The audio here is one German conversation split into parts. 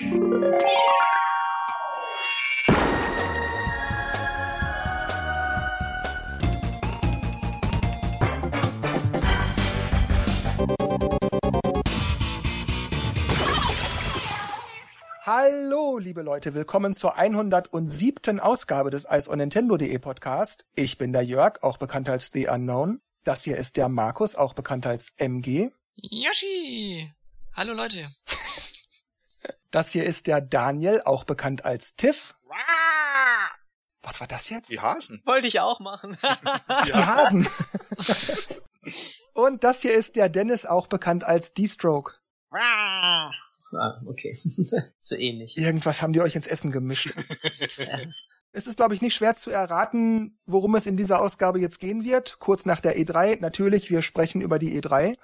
Hallo, liebe Leute, willkommen zur 107. Ausgabe des Eis on Nintendo.de Podcast. Ich bin der Jörg, auch bekannt als The Unknown. Das hier ist der Markus, auch bekannt als MG. Yoshi! Hallo Leute. Das hier ist der Daniel, auch bekannt als Tiff. Was war das jetzt? Die Hasen. Wollte ich auch machen. Ach, die Hasen. Und das hier ist der Dennis, auch bekannt als D-Stroke. ah, okay. so ähnlich. Irgendwas haben die euch ins Essen gemischt. es ist, glaube ich, nicht schwer zu erraten, worum es in dieser Ausgabe jetzt gehen wird. Kurz nach der E3. Natürlich, wir sprechen über die E3.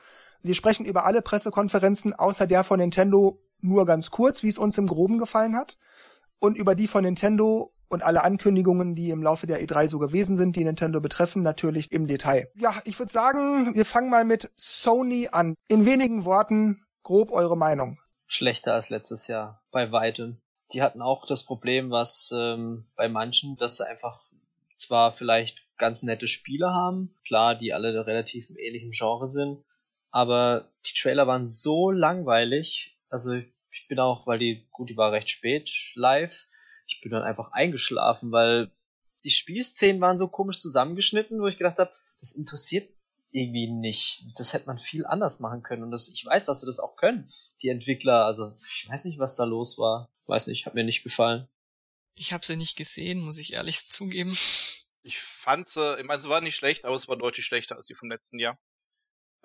Wir sprechen über alle Pressekonferenzen, außer der von Nintendo nur ganz kurz, wie es uns im Groben gefallen hat. Und über die von Nintendo und alle Ankündigungen, die im Laufe der E3 so gewesen sind, die Nintendo betreffen, natürlich im Detail. Ja, ich würde sagen, wir fangen mal mit Sony an. In wenigen Worten grob eure Meinung. Schlechter als letztes Jahr, bei weitem. Die hatten auch das Problem, was ähm, bei manchen, dass sie einfach zwar vielleicht ganz nette Spiele haben, klar, die alle relativ im ähnlichen Genre sind, aber die Trailer waren so langweilig. Also ich bin auch, weil die, gut, die war recht spät live, ich bin dann einfach eingeschlafen, weil die Spielszenen waren so komisch zusammengeschnitten, wo ich gedacht habe, das interessiert irgendwie nicht. Das hätte man viel anders machen können. Und das, ich weiß, dass sie das auch können, die Entwickler. Also ich weiß nicht, was da los war. Weiß nicht, hat mir nicht gefallen. Ich habe sie nicht gesehen, muss ich ehrlich zugeben. Ich fand sie, ich meine, sie war nicht schlecht, aber es war deutlich schlechter als die vom letzten Jahr.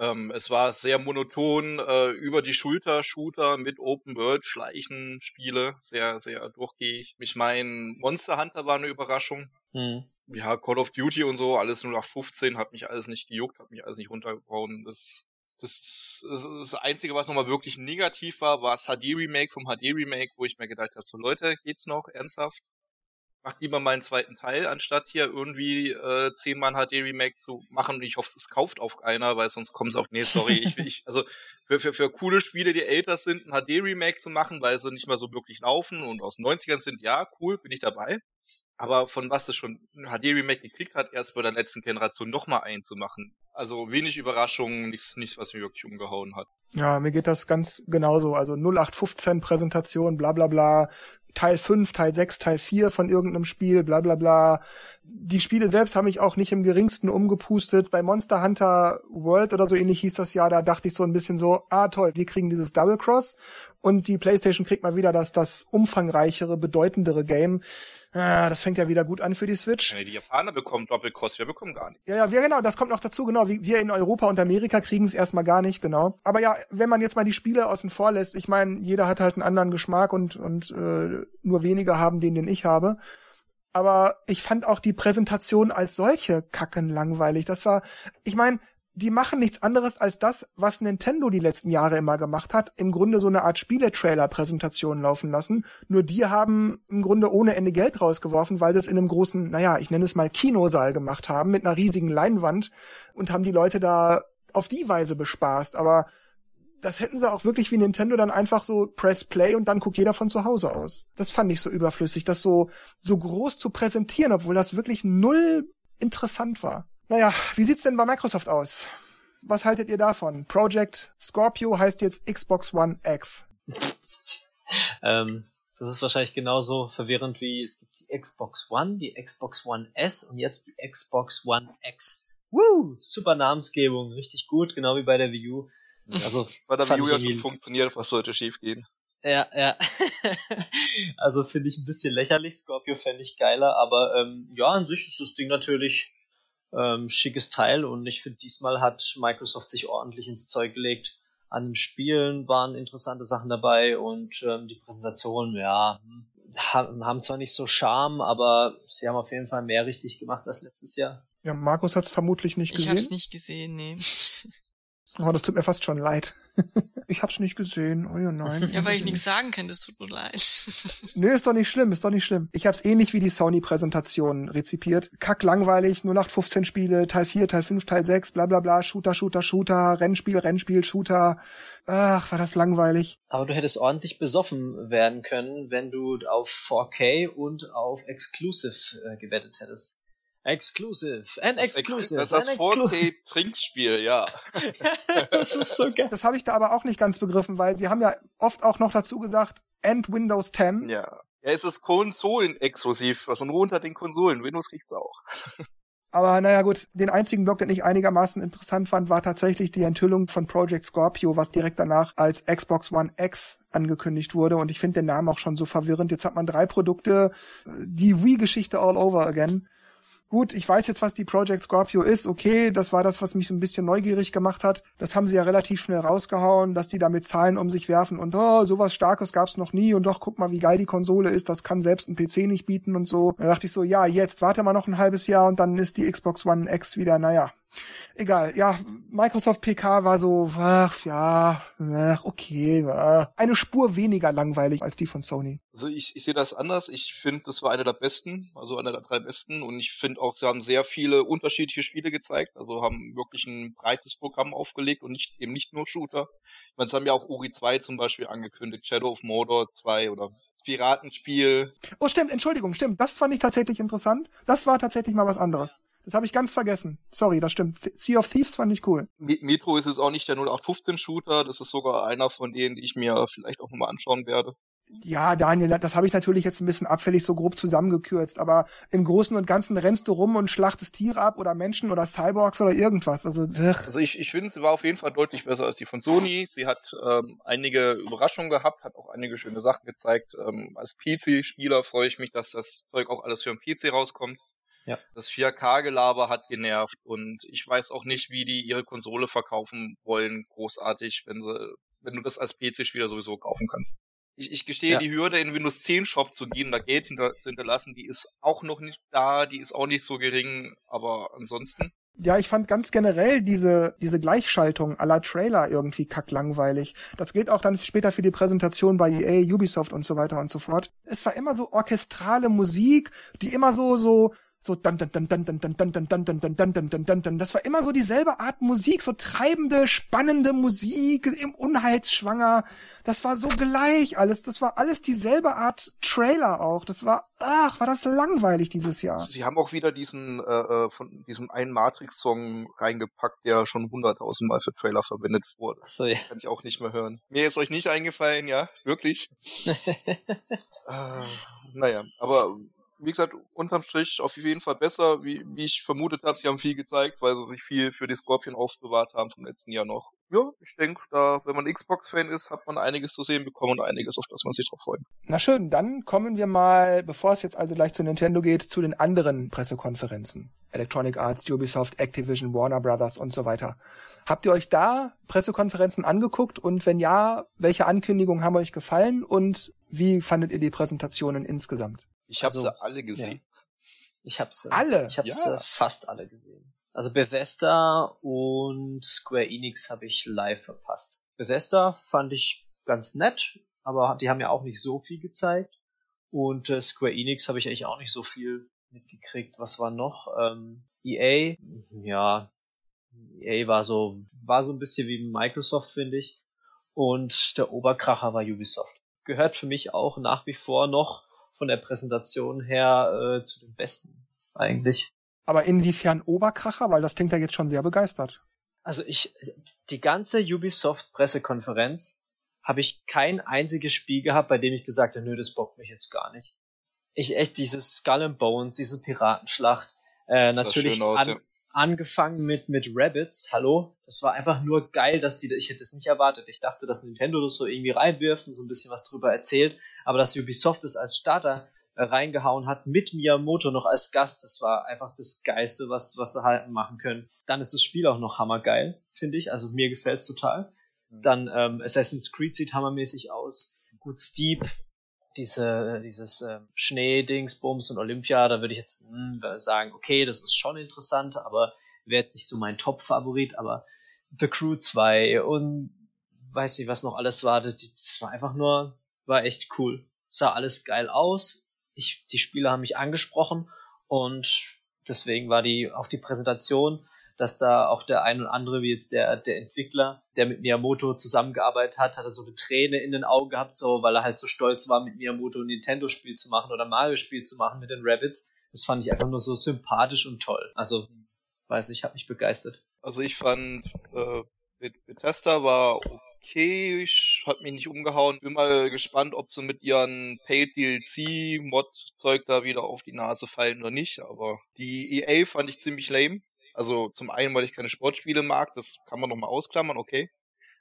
Ähm, es war sehr monoton, äh, über die Schulter Shooter mit Open World Schleichen Spiele, sehr, sehr durchgehig. Ich meine, Monster Hunter war eine Überraschung. Hm. Ja, Call of Duty und so, alles nur nach 15, hat mich alles nicht gejuckt, hat mich alles nicht runtergehauen. Das, das, das, das Einzige, was nochmal wirklich negativ war, war das HD-Remake vom HD-Remake, wo ich mir gedacht habe, so Leute, geht's noch ernsthaft? Mach lieber mal einen zweiten Teil, anstatt hier irgendwie äh, zehnmal ein HD-Remake zu machen. Und ich hoffe, es kauft auch einer, weil sonst kommt es auch, nee, sorry, ich, ich also für, für, für coole Spiele, die älter sind, ein HD-Remake zu machen, weil sie nicht mehr so wirklich laufen und aus 90ern sind, ja, cool, bin ich dabei. Aber von was es schon ein HD-Remake gekriegt hat, erst bei der letzten Generation nochmal einzumachen. Also wenig Überraschungen, nichts, nichts, was mich wirklich umgehauen hat. Ja, mir geht das ganz genauso. Also 0815 Präsentation, bla bla bla, Teil 5, Teil 6, Teil 4 von irgendeinem Spiel, bla bla bla. Die Spiele selbst haben mich auch nicht im geringsten umgepustet. Bei Monster Hunter World oder so ähnlich hieß das ja, da dachte ich so ein bisschen so, ah toll, wir kriegen dieses Double Cross und die Playstation kriegt mal wieder das, das umfangreichere, bedeutendere Game. Ah, das fängt ja wieder gut an für die Switch. Ja, die Japaner bekommen Doppelkost, wir bekommen gar nicht. Ja, ja, wir, genau, das kommt noch dazu, genau. Wir in Europa und Amerika kriegen es erstmal gar nicht, genau. Aber ja, wenn man jetzt mal die Spiele außen vor lässt, ich meine, jeder hat halt einen anderen Geschmack und, und äh, nur weniger haben den, den ich habe. Aber ich fand auch die Präsentation als solche kacken langweilig. Das war, ich meine, die machen nichts anderes als das, was Nintendo die letzten Jahre immer gemacht hat, im Grunde so eine Art Spieletrailer-Präsentation laufen lassen. Nur die haben im Grunde ohne Ende Geld rausgeworfen, weil sie es in einem großen, naja, ich nenne es mal Kinosaal gemacht haben, mit einer riesigen Leinwand und haben die Leute da auf die Weise bespaßt. Aber das hätten sie auch wirklich wie Nintendo dann einfach so Press Play und dann guckt jeder von zu Hause aus. Das fand ich so überflüssig, das so, so groß zu präsentieren, obwohl das wirklich null interessant war. Naja, wie sieht's denn bei Microsoft aus? Was haltet ihr davon? Project Scorpio heißt jetzt Xbox One X. ähm, das ist wahrscheinlich genauso verwirrend wie es gibt die Xbox One, die Xbox One S und jetzt die Xbox One X. Woo! Super Namensgebung, richtig gut, genau wie bei der Wii U. Also, bei der Wii U ja schon funktioniert, was sollte schief gehen? Ja, ja. also finde ich ein bisschen lächerlich. Scorpio fände ich geiler, aber ähm, ja, an sich ist das Ding natürlich ähm, schickes Teil und ich finde, diesmal hat Microsoft sich ordentlich ins Zeug gelegt. An den Spielen waren interessante Sachen dabei und ähm, die Präsentation, ja, haben, haben zwar nicht so Charme, aber sie haben auf jeden Fall mehr richtig gemacht als letztes Jahr. Ja, Markus hat es vermutlich nicht gesehen. Ich habe es nicht gesehen, nee. Oh, das tut mir fast schon leid. ich hab's nicht gesehen. Oh ja, nein. Ja, weil ich nichts sagen kann, das tut mir leid. Nö, ist doch nicht schlimm, ist doch nicht schlimm. Ich hab's ähnlich wie die Sony-Präsentation rezipiert. Kack langweilig, nur nach 15 Spiele, Teil 4, Teil 5, Teil 6, bla bla bla, Shooter, Shooter, Shooter, Rennspiel, Rennspiel, Shooter. Ach, war das langweilig. Aber du hättest ordentlich besoffen werden können, wenn du auf 4K und auf Exclusive äh, gewettet hättest. Exclusive, an exclusive, das, das, das 4K-Trinkspiel, ja. das ist so geil. Das habe ich da aber auch nicht ganz begriffen, weil sie haben ja oft auch noch dazu gesagt, and Windows 10. Ja. Ja, es ist Konsolen-exklusiv, also nur unter den Konsolen. Windows kriegt's auch. Aber naja gut, den einzigen Blog, den ich einigermaßen interessant fand, war tatsächlich die Enthüllung von Project Scorpio, was direkt danach als Xbox One X angekündigt wurde. Und ich finde den Namen auch schon so verwirrend. Jetzt hat man drei Produkte, die Wii-Geschichte all over again gut, ich weiß jetzt, was die Project Scorpio ist, okay, das war das, was mich so ein bisschen neugierig gemacht hat. Das haben sie ja relativ schnell rausgehauen, dass die da mit Zahlen um sich werfen und oh, sowas Starkes gab's noch nie und doch, guck mal, wie geil die Konsole ist, das kann selbst ein PC nicht bieten und so. Da dachte ich so, ja, jetzt warte mal noch ein halbes Jahr und dann ist die Xbox One X wieder, naja, Egal, ja, Microsoft PK war so, ach ja, ach, okay, eine Spur weniger langweilig als die von Sony. Also ich, ich sehe das anders. Ich finde, das war eine der besten, also eine der drei besten. Und ich finde auch, sie haben sehr viele unterschiedliche Spiele gezeigt. Also haben wirklich ein breites Programm aufgelegt und nicht eben nicht nur Shooter. Ich meine, sie haben ja auch Uri 2 zum Beispiel angekündigt, Shadow of Mordor 2 oder Piratenspiel. Oh, stimmt, Entschuldigung, stimmt. Das fand ich tatsächlich interessant. Das war tatsächlich mal was anderes. Das habe ich ganz vergessen. Sorry, das stimmt. Sea of Thieves fand ich cool. Metro ist es auch nicht der 0815-Shooter. Das ist sogar einer von denen, die ich mir vielleicht auch nochmal anschauen werde. Ja, Daniel, das habe ich natürlich jetzt ein bisschen abfällig so grob zusammengekürzt, aber im Großen und Ganzen rennst du rum und schlachtest Tiere ab oder Menschen oder Cyborgs oder irgendwas. Also, ugh. also ich, ich finde, sie war auf jeden Fall deutlich besser als die von Sony. Sie hat ähm, einige Überraschungen gehabt, hat auch einige schöne Sachen gezeigt. Ähm, als PC-Spieler freue ich mich, dass das Zeug auch alles für den PC rauskommt. Ja. Das 4K-Gelaber hat genervt und ich weiß auch nicht, wie die ihre Konsole verkaufen wollen, großartig, wenn sie, wenn du das als PC-Spieler sowieso kaufen kannst. Ich, ich gestehe, ja. die Hürde in Windows 10 Shop zu gehen, da Geld hinter, zu hinterlassen, die ist auch noch nicht da, die ist auch nicht so gering, aber ansonsten. Ja, ich fand ganz generell diese, diese Gleichschaltung aller Trailer irgendwie kacklangweilig. Das gilt auch dann später für die Präsentation bei EA, Ubisoft und so weiter und so fort. Es war immer so orchestrale Musik, die immer so, so, so dann dann dann dann dann dann dann dann dann dann dann dann dann dann dann dann das war immer so dieselbe Art Musik so treibende spannende Musik im Unheilsschwanger das war so gleich alles das war alles dieselbe Art Trailer auch das war ach war das langweilig dieses Jahr sie haben auch wieder diesen äh, von diesem einen Matrix Song reingepackt der schon hunderttausendmal für Trailer verwendet wurde so, ja. kann ich auch nicht mehr hören mir ist euch nicht eingefallen ja wirklich äh, naja aber wie gesagt, unterm Strich auf jeden Fall besser, wie, wie ich vermutet habe. Sie haben viel gezeigt, weil sie sich viel für die Scorpion aufbewahrt haben vom letzten Jahr noch. Ja, ich denke, da, wenn man Xbox-Fan ist, hat man einiges zu sehen bekommen und einiges, auf das man sich drauf freut. Na schön, dann kommen wir mal, bevor es jetzt also gleich zu Nintendo geht, zu den anderen Pressekonferenzen. Electronic Arts, Ubisoft, Activision, Warner Brothers und so weiter. Habt ihr euch da Pressekonferenzen angeguckt und wenn ja, welche Ankündigungen haben euch gefallen und wie fandet ihr die Präsentationen insgesamt? Ich habe also, sie alle gesehen. Ja. Ich habe sie. Alle? Ich habe ja. sie fast alle gesehen. Also Bethesda und Square Enix habe ich live verpasst. Bethesda fand ich ganz nett, aber die haben ja auch nicht so viel gezeigt. Und äh, Square Enix habe ich eigentlich auch nicht so viel mitgekriegt. Was war noch? Ähm, EA, ja, EA war so, war so ein bisschen wie Microsoft, finde ich. Und der Oberkracher war Ubisoft. Gehört für mich auch nach wie vor noch von der Präsentation her äh, zu den besten eigentlich. Aber inwiefern Oberkracher? Weil das klingt ja jetzt schon sehr begeistert. Also ich, die ganze Ubisoft-Pressekonferenz habe ich kein einziges Spiel gehabt, bei dem ich gesagt habe, nö, das bockt mich jetzt gar nicht. Ich echt dieses Skull and Bones, diese Piratenschlacht, äh, natürlich aus, an, ja angefangen mit, mit Rabbits, hallo, das war einfach nur geil, dass die, ich hätte es nicht erwartet. Ich dachte, dass Nintendo das so irgendwie reinwirft und so ein bisschen was drüber erzählt, aber dass Ubisoft es als Starter äh, reingehauen hat, mit Miyamoto noch als Gast, das war einfach das Geiste, was, was sie halt machen können. Dann ist das Spiel auch noch hammergeil, finde ich, also mir gefällt's total. Mhm. Dann ähm, Assassin's Creed sieht hammermäßig aus. Gut, Steep diese, dieses äh, Schneedingsbums und Olympia, da würde ich jetzt mh, hm, sagen, okay, das ist schon interessant, aber wäre jetzt nicht so mein Top-Favorit, aber The Crew 2 und weiß nicht, was noch alles war. Das, das war einfach nur, war echt cool. Sah alles geil aus. Ich, die Spieler haben mich angesprochen und deswegen war die auch die Präsentation, dass da auch der ein oder andere, wie jetzt der, der Entwickler, der mit Miyamoto zusammengearbeitet hat, hat er so eine Träne in den Augen gehabt, so, weil er halt so stolz war, mit Miyamoto ein Nintendo-Spiel zu machen oder Mario-Spiel zu machen mit den Rabbits. Das fand ich einfach nur so sympathisch und toll. Also, weiß ich, hat mich begeistert. Also ich fand, äh, Bethesda war okay, ich hat mich nicht umgehauen. Bin mal gespannt, ob sie mit ihren Paid DLC Mod Zeug da wieder auf die Nase fallen oder nicht, aber die EA fand ich ziemlich lame. Also zum einen, weil ich keine Sportspiele mag, das kann man noch mal ausklammern, okay.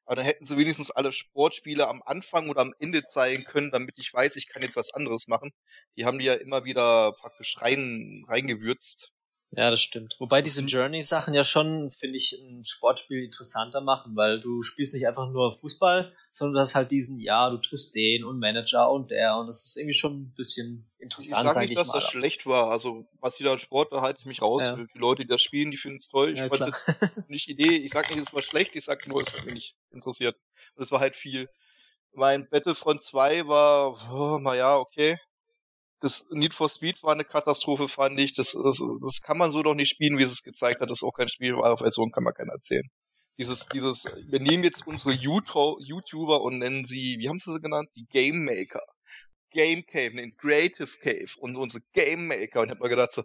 Aber dann hätten sie wenigstens alle Sportspiele am Anfang oder am Ende zeigen können, damit ich weiß, ich kann jetzt was anderes machen. Die haben die ja immer wieder praktisch rein, reingewürzt. Ja, das stimmt. Wobei diese Journey-Sachen ja schon, finde ich, ein Sportspiel interessanter machen, weil du spielst nicht einfach nur Fußball, sondern du hast halt diesen, ja, du triffst den und Manager und der und das ist irgendwie schon ein bisschen interessant, ich sag nicht, dass mal. das schlecht war. Also, was sie da Sport, da halte ich mich raus. Ja. Die Leute, die das spielen, die finden es toll. Ich ja, fand es nicht Idee. Ich sag nicht, es war schlecht, ich sag nur, es hat mich nicht interessiert. Und es war halt viel. Mein Battlefront 2 war, oh, naja, okay das Need for Speed war eine Katastrophe, fand ich. Das, das, das kann man so doch nicht spielen, wie es gezeigt hat. Das ist auch kein Spiel, Version kann man keiner erzählen. Dieses, dieses, wir nehmen jetzt unsere YouTuber und nennen sie, wie haben sie sie genannt? Die Game Maker. Game Cave, nein, Creative Cave und unsere Game Maker. Und ich hab mir gedacht so,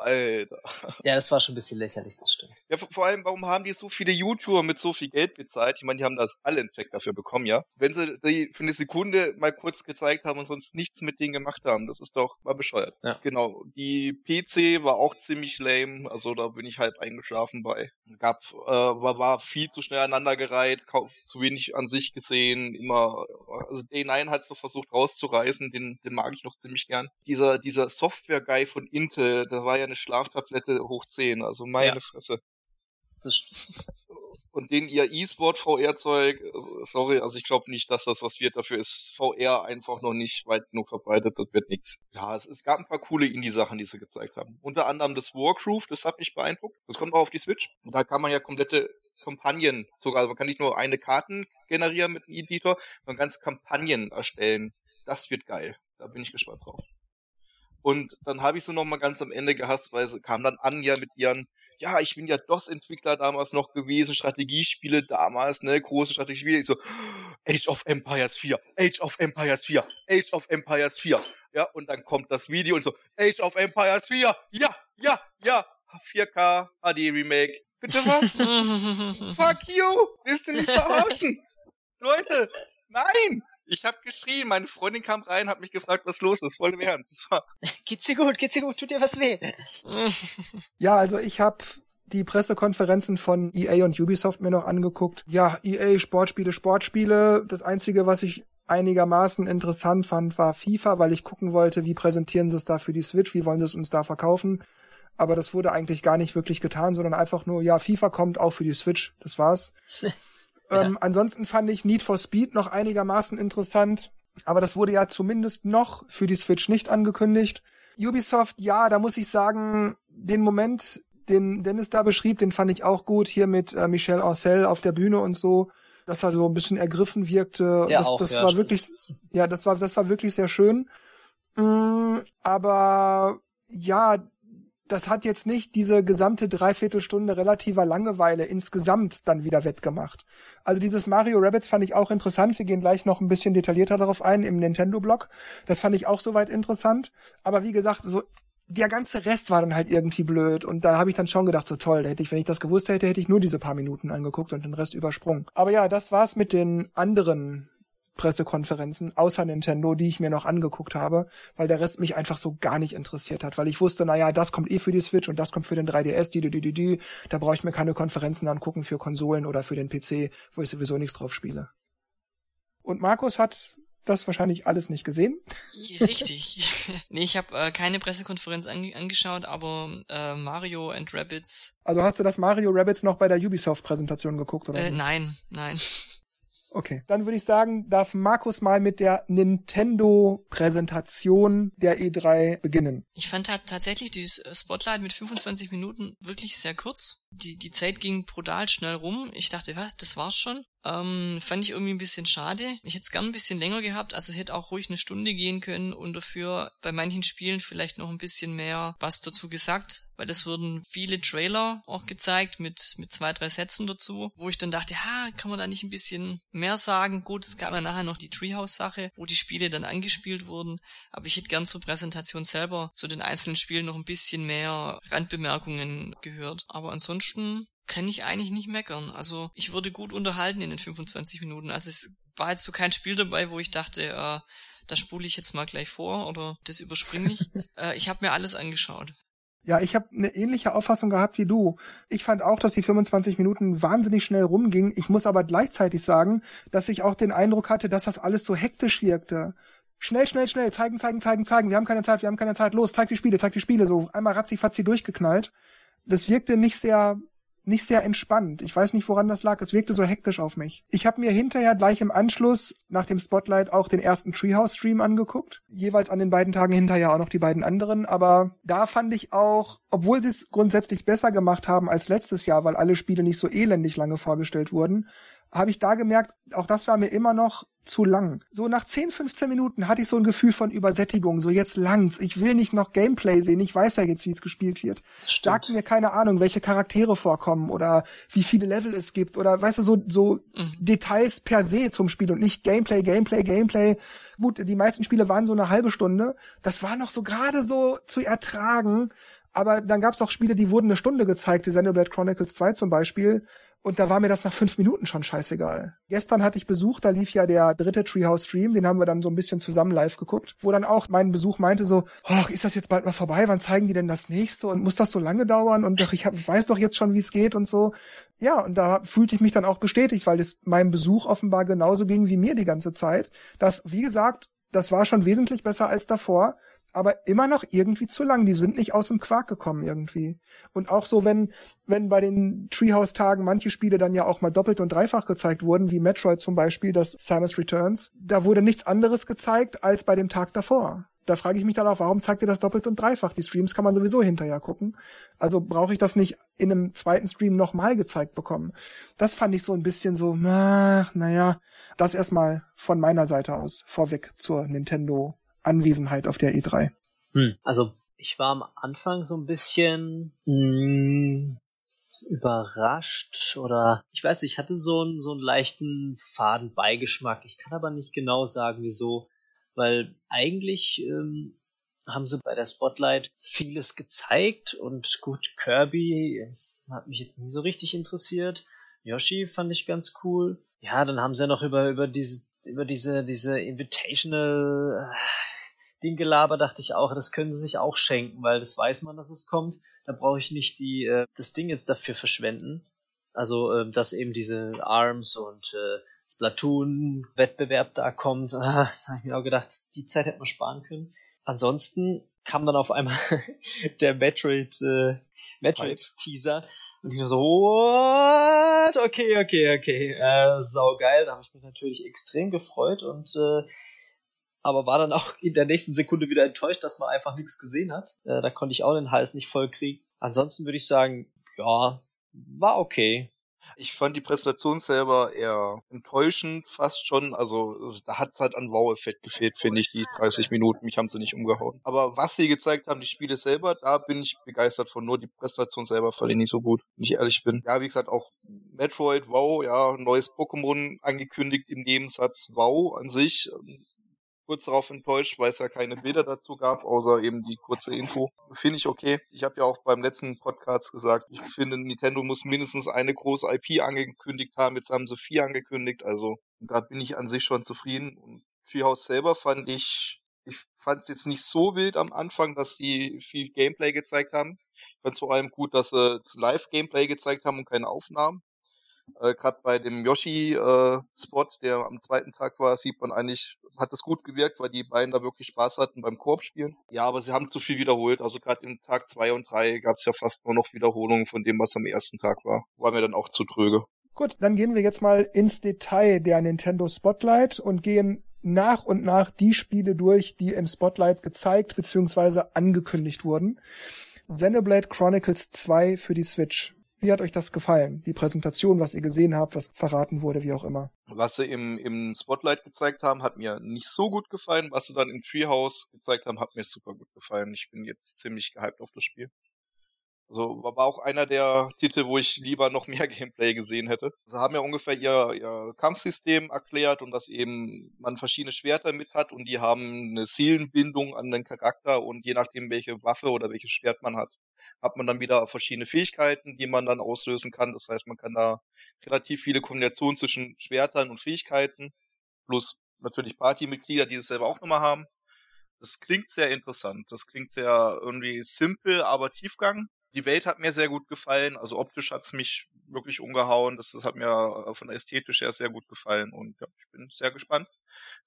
Alter. Ja, das war schon ein bisschen lächerlich, das stimmt. Ja, vor allem, warum haben die so viele YouTuber mit so viel Geld bezahlt? Ich meine, die haben das alle einen Check dafür bekommen, ja? Wenn sie die für eine Sekunde mal kurz gezeigt haben und sonst nichts mit denen gemacht haben, das ist doch mal bescheuert. Ja. Genau. Die PC war auch ziemlich lame, also da bin ich halt eingeschlafen bei. Gab, äh, war, war viel zu schnell aneinandergereiht, zu wenig an sich gesehen, immer, also Day9 hat so versucht rauszureißen, den, den mag ich noch ziemlich gern. Dieser, dieser Software-Guy von Intel, der war ja eine Schlaftablette hoch 10, also meine ja. Fresse. Und den ihr E-Sport VR-Zeug, sorry, also ich glaube nicht, dass das was wird. Dafür ist VR einfach noch nicht weit genug verbreitet. Das wird nichts. Ja, es, es gab ein paar coole Indie-Sachen, die sie gezeigt haben. Unter anderem das Wargroove, das hat mich beeindruckt. Das kommt auch auf die Switch. Und da kann man ja komplette Kampagnen sogar, also man kann nicht nur eine Karten generieren mit einem Editor, sondern ganze Kampagnen erstellen. Das wird geil. Da bin ich gespannt drauf. Und dann habe ich sie noch mal ganz am Ende gehasst, weil sie kam dann Anja mit ihren, ja, ich bin ja DOS-Entwickler damals noch gewesen, Strategiespiele damals, ne, große Strategiespiele. Ich so, Age of Empires 4, Age of Empires 4, Age of Empires 4. Ja, und dann kommt das Video und so, Age of Empires 4, ja, ja, ja, 4K, HD Remake. Bitte was? Fuck you! Willst du nicht verarschen? Leute, nein! Ich habe geschrien, meine Freundin kam rein, hat mich gefragt, was los ist, voll im Ernst. Das war geht's dir gut, geht's dir gut, tut dir was weh? ja, also ich habe die Pressekonferenzen von EA und Ubisoft mir noch angeguckt. Ja, EA, Sportspiele, Sportspiele. Das Einzige, was ich einigermaßen interessant fand, war FIFA, weil ich gucken wollte, wie präsentieren sie es da für die Switch, wie wollen sie es uns da verkaufen. Aber das wurde eigentlich gar nicht wirklich getan, sondern einfach nur, ja, FIFA kommt auch für die Switch. Das war's. Ähm, ansonsten fand ich Need for Speed noch einigermaßen interessant, aber das wurde ja zumindest noch für die Switch nicht angekündigt. Ubisoft, ja, da muss ich sagen, den Moment, den Dennis da beschrieb, den fand ich auch gut, hier mit äh, Michel Ancel auf der Bühne und so, dass er so ein bisschen ergriffen wirkte. Der das auch, das ja, war wirklich, ja, das war, das war wirklich sehr schön. Mm, aber ja, das hat jetzt nicht diese gesamte Dreiviertelstunde relativer Langeweile insgesamt dann wieder wettgemacht. Also dieses Mario Rabbits fand ich auch interessant. Wir gehen gleich noch ein bisschen detaillierter darauf ein im Nintendo-Blog. Das fand ich auch soweit interessant. Aber wie gesagt, so der ganze Rest war dann halt irgendwie blöd und da habe ich dann schon gedacht, so toll, da hätte ich, wenn ich das gewusst hätte, hätte ich nur diese paar Minuten angeguckt und den Rest übersprungen. Aber ja, das war's mit den anderen Pressekonferenzen außer Nintendo, die ich mir noch angeguckt habe, weil der Rest mich einfach so gar nicht interessiert hat, weil ich wusste, naja, das kommt eh für die Switch und das kommt für den 3DS, die, die, die, die, da brauche ich mir keine Konferenzen angucken für Konsolen oder für den PC, wo ich sowieso nichts drauf spiele. Und Markus hat das wahrscheinlich alles nicht gesehen. Richtig. nee, ich habe äh, keine Pressekonferenz ange angeschaut, aber äh, Mario and Rabbits. Also hast du das Mario Rabbits noch bei der Ubisoft Präsentation geguckt oder? Äh, nein, nein. Okay, dann würde ich sagen, darf Markus mal mit der Nintendo-Präsentation der E3 beginnen. Ich fand tatsächlich dieses Spotlight mit 25 Minuten wirklich sehr kurz. Die, die Zeit ging brutal schnell rum. Ich dachte, was, das war's schon? Ähm, fand ich irgendwie ein bisschen schade. Ich hätte es gern ein bisschen länger gehabt, also hätte auch ruhig eine Stunde gehen können und dafür bei manchen Spielen vielleicht noch ein bisschen mehr was dazu gesagt, weil es wurden viele Trailer auch gezeigt mit, mit zwei, drei Sätzen dazu, wo ich dann dachte, ha, kann man da nicht ein bisschen mehr sagen? Gut, es gab ja nachher noch die Treehouse-Sache, wo die Spiele dann angespielt wurden, aber ich hätte gern zur Präsentation selber zu den einzelnen Spielen noch ein bisschen mehr Randbemerkungen gehört. Aber ansonsten kann ich eigentlich nicht meckern. Also ich wurde gut unterhalten in den 25 Minuten. Also es war jetzt so kein Spiel dabei, wo ich dachte, äh, da spule ich jetzt mal gleich vor oder das überspringe ich. äh, ich habe mir alles angeschaut. Ja, ich habe eine ähnliche Auffassung gehabt wie du. Ich fand auch, dass die 25 Minuten wahnsinnig schnell rumgingen. Ich muss aber gleichzeitig sagen, dass ich auch den Eindruck hatte, dass das alles so hektisch wirkte. Schnell, schnell, schnell, zeigen, zeigen, zeigen, zeigen. Wir haben keine Zeit, wir haben keine Zeit. Los, zeig die Spiele, zeig die Spiele. So einmal ratzi fatzi durchgeknallt. Das wirkte nicht sehr nicht sehr entspannt. Ich weiß nicht, woran das lag. Es wirkte so hektisch auf mich. Ich habe mir hinterher gleich im Anschluss nach dem Spotlight auch den ersten Treehouse-Stream angeguckt. Jeweils an den beiden Tagen hinterher auch noch die beiden anderen. Aber da fand ich auch, obwohl sie es grundsätzlich besser gemacht haben als letztes Jahr, weil alle Spiele nicht so elendig lange vorgestellt wurden, habe ich da gemerkt, auch das war mir immer noch zu lang. So nach 10, 15 Minuten hatte ich so ein Gefühl von Übersättigung. So jetzt langt's. Ich will nicht noch Gameplay sehen. Ich weiß ja jetzt, wie es gespielt wird. Sagt mir keine Ahnung, welche Charaktere vorkommen oder wie viele Level es gibt oder weißt du, so, so mhm. Details per se zum Spiel und nicht Gameplay, Gameplay, Gameplay. Gut, die meisten Spiele waren so eine halbe Stunde. Das war noch so gerade so zu ertragen. Aber dann gab's auch Spiele, die wurden eine Stunde gezeigt, die Xenoblade Chronicles 2 zum Beispiel. Und da war mir das nach fünf Minuten schon scheißegal. Gestern hatte ich Besuch, da lief ja der dritte Treehouse Stream, den haben wir dann so ein bisschen zusammen live geguckt, wo dann auch mein Besuch meinte so, ach, ist das jetzt bald mal vorbei? Wann zeigen die denn das nächste? Und muss das so lange dauern? Und doch, ich hab, weiß doch jetzt schon, wie es geht und so. Ja, und da fühlte ich mich dann auch bestätigt, weil es meinem Besuch offenbar genauso ging wie mir die ganze Zeit. Das, wie gesagt, das war schon wesentlich besser als davor aber immer noch irgendwie zu lang. Die sind nicht aus dem Quark gekommen irgendwie. Und auch so, wenn, wenn bei den Treehouse-Tagen manche Spiele dann ja auch mal doppelt und dreifach gezeigt wurden, wie Metroid zum Beispiel, das Samus Returns, da wurde nichts anderes gezeigt als bei dem Tag davor. Da frage ich mich dann auch, warum zeigt ihr das doppelt und dreifach? Die Streams kann man sowieso hinterher gucken. Also brauche ich das nicht in einem zweiten Stream nochmal gezeigt bekommen. Das fand ich so ein bisschen so, naja, das erstmal von meiner Seite aus vorweg zur Nintendo Anwesenheit auf der E3? Hm, also ich war am Anfang so ein bisschen mh, hm, überrascht oder ich weiß ich hatte so einen, so einen leichten Fadenbeigeschmack. Ich kann aber nicht genau sagen, wieso, weil eigentlich ähm, haben sie bei der Spotlight vieles gezeigt und gut, Kirby hat mich jetzt nie so richtig interessiert. Yoshi fand ich ganz cool. Ja, dann haben sie ja noch über, über diese, über diese, diese Invitational, Ding Gelaber dachte ich auch, das können sie sich auch schenken, weil das weiß man, dass es kommt. Da brauche ich nicht die äh, das Ding jetzt dafür verschwenden. Also, äh, dass eben diese Arms und äh, Splatoon-Wettbewerb da kommt. Ah, da habe ich mir auch gedacht, die Zeit hätte man sparen können. Ansonsten kam dann auf einmal der Metroid, äh, Metroid-Teaser. Und ich war so, what? Okay, okay, okay. Äh, sau geil. Da habe ich mich natürlich extrem gefreut und äh, aber war dann auch in der nächsten Sekunde wieder enttäuscht, dass man einfach nichts gesehen hat. Äh, da konnte ich auch den Hals nicht voll kriegen. Ansonsten würde ich sagen, ja, war okay. Ich fand die Präsentation selber eher enttäuschend, fast schon. Also da hat es halt an Wow-Effekt gefehlt, finde ich, die 30 Minuten. Mich haben sie nicht umgehauen. Aber was sie gezeigt haben, die Spiele selber, da bin ich begeistert von. Nur die Präsentation selber fand ich nicht so gut, wenn ich ehrlich bin. Ja, wie gesagt, auch Metroid, wow, ja, neues Pokémon angekündigt im Nebensatz, wow an sich kurz darauf enttäuscht, weil es ja keine Bilder dazu gab, außer eben die kurze Info. Finde ich okay. Ich habe ja auch beim letzten Podcast gesagt, ich finde, Nintendo muss mindestens eine große IP angekündigt haben. Jetzt haben sie vier angekündigt, also da bin ich an sich schon zufrieden. Und Treehouse selber fand ich, ich fand es jetzt nicht so wild am Anfang, dass sie viel Gameplay gezeigt haben. Ich fand es vor allem gut, dass sie Live-Gameplay gezeigt haben und keine Aufnahmen. Äh, Gerade bei dem Yoshi-Spot, äh, der am zweiten Tag war, sieht man eigentlich, hat es gut gewirkt, weil die beiden da wirklich Spaß hatten beim Korbspielen. Ja, aber sie haben zu viel wiederholt. Also gerade im Tag zwei und drei gab es ja fast nur noch Wiederholungen von dem, was am ersten Tag war. War mir dann auch zu tröge. Gut, dann gehen wir jetzt mal ins Detail der Nintendo Spotlight und gehen nach und nach die Spiele durch, die im Spotlight gezeigt bzw. angekündigt wurden. Xenoblade Chronicles 2 für die Switch Wie hat euch das gefallen? Die Präsentation, was ihr gesehen habt, was verraten wurde, wie auch immer. Was sie im, im Spotlight gezeigt haben, hat mir nicht so gut gefallen. Was sie dann im Treehouse gezeigt haben, hat mir super gut gefallen. Ich bin jetzt ziemlich gehypt auf das Spiel. Also war auch einer der Titel, wo ich lieber noch mehr Gameplay gesehen hätte. Sie haben ja ungefähr ihr, ihr Kampfsystem erklärt und dass eben man verschiedene Schwerter mit hat und die haben eine Seelenbindung an den Charakter und je nachdem welche Waffe oder welches Schwert man hat, hat man dann wieder verschiedene Fähigkeiten, die man dann auslösen kann. Das heißt, man kann da relativ viele Kombinationen zwischen Schwertern und Fähigkeiten plus natürlich Partymitglieder, die es selber auch nochmal haben. Das klingt sehr interessant. Das klingt sehr irgendwie simpel, aber Tiefgang. Die Welt hat mir sehr gut gefallen, also optisch hat's mich wirklich umgehauen. Das, das hat mir äh, von der Ästhetik her sehr gut gefallen und ja, ich bin sehr gespannt.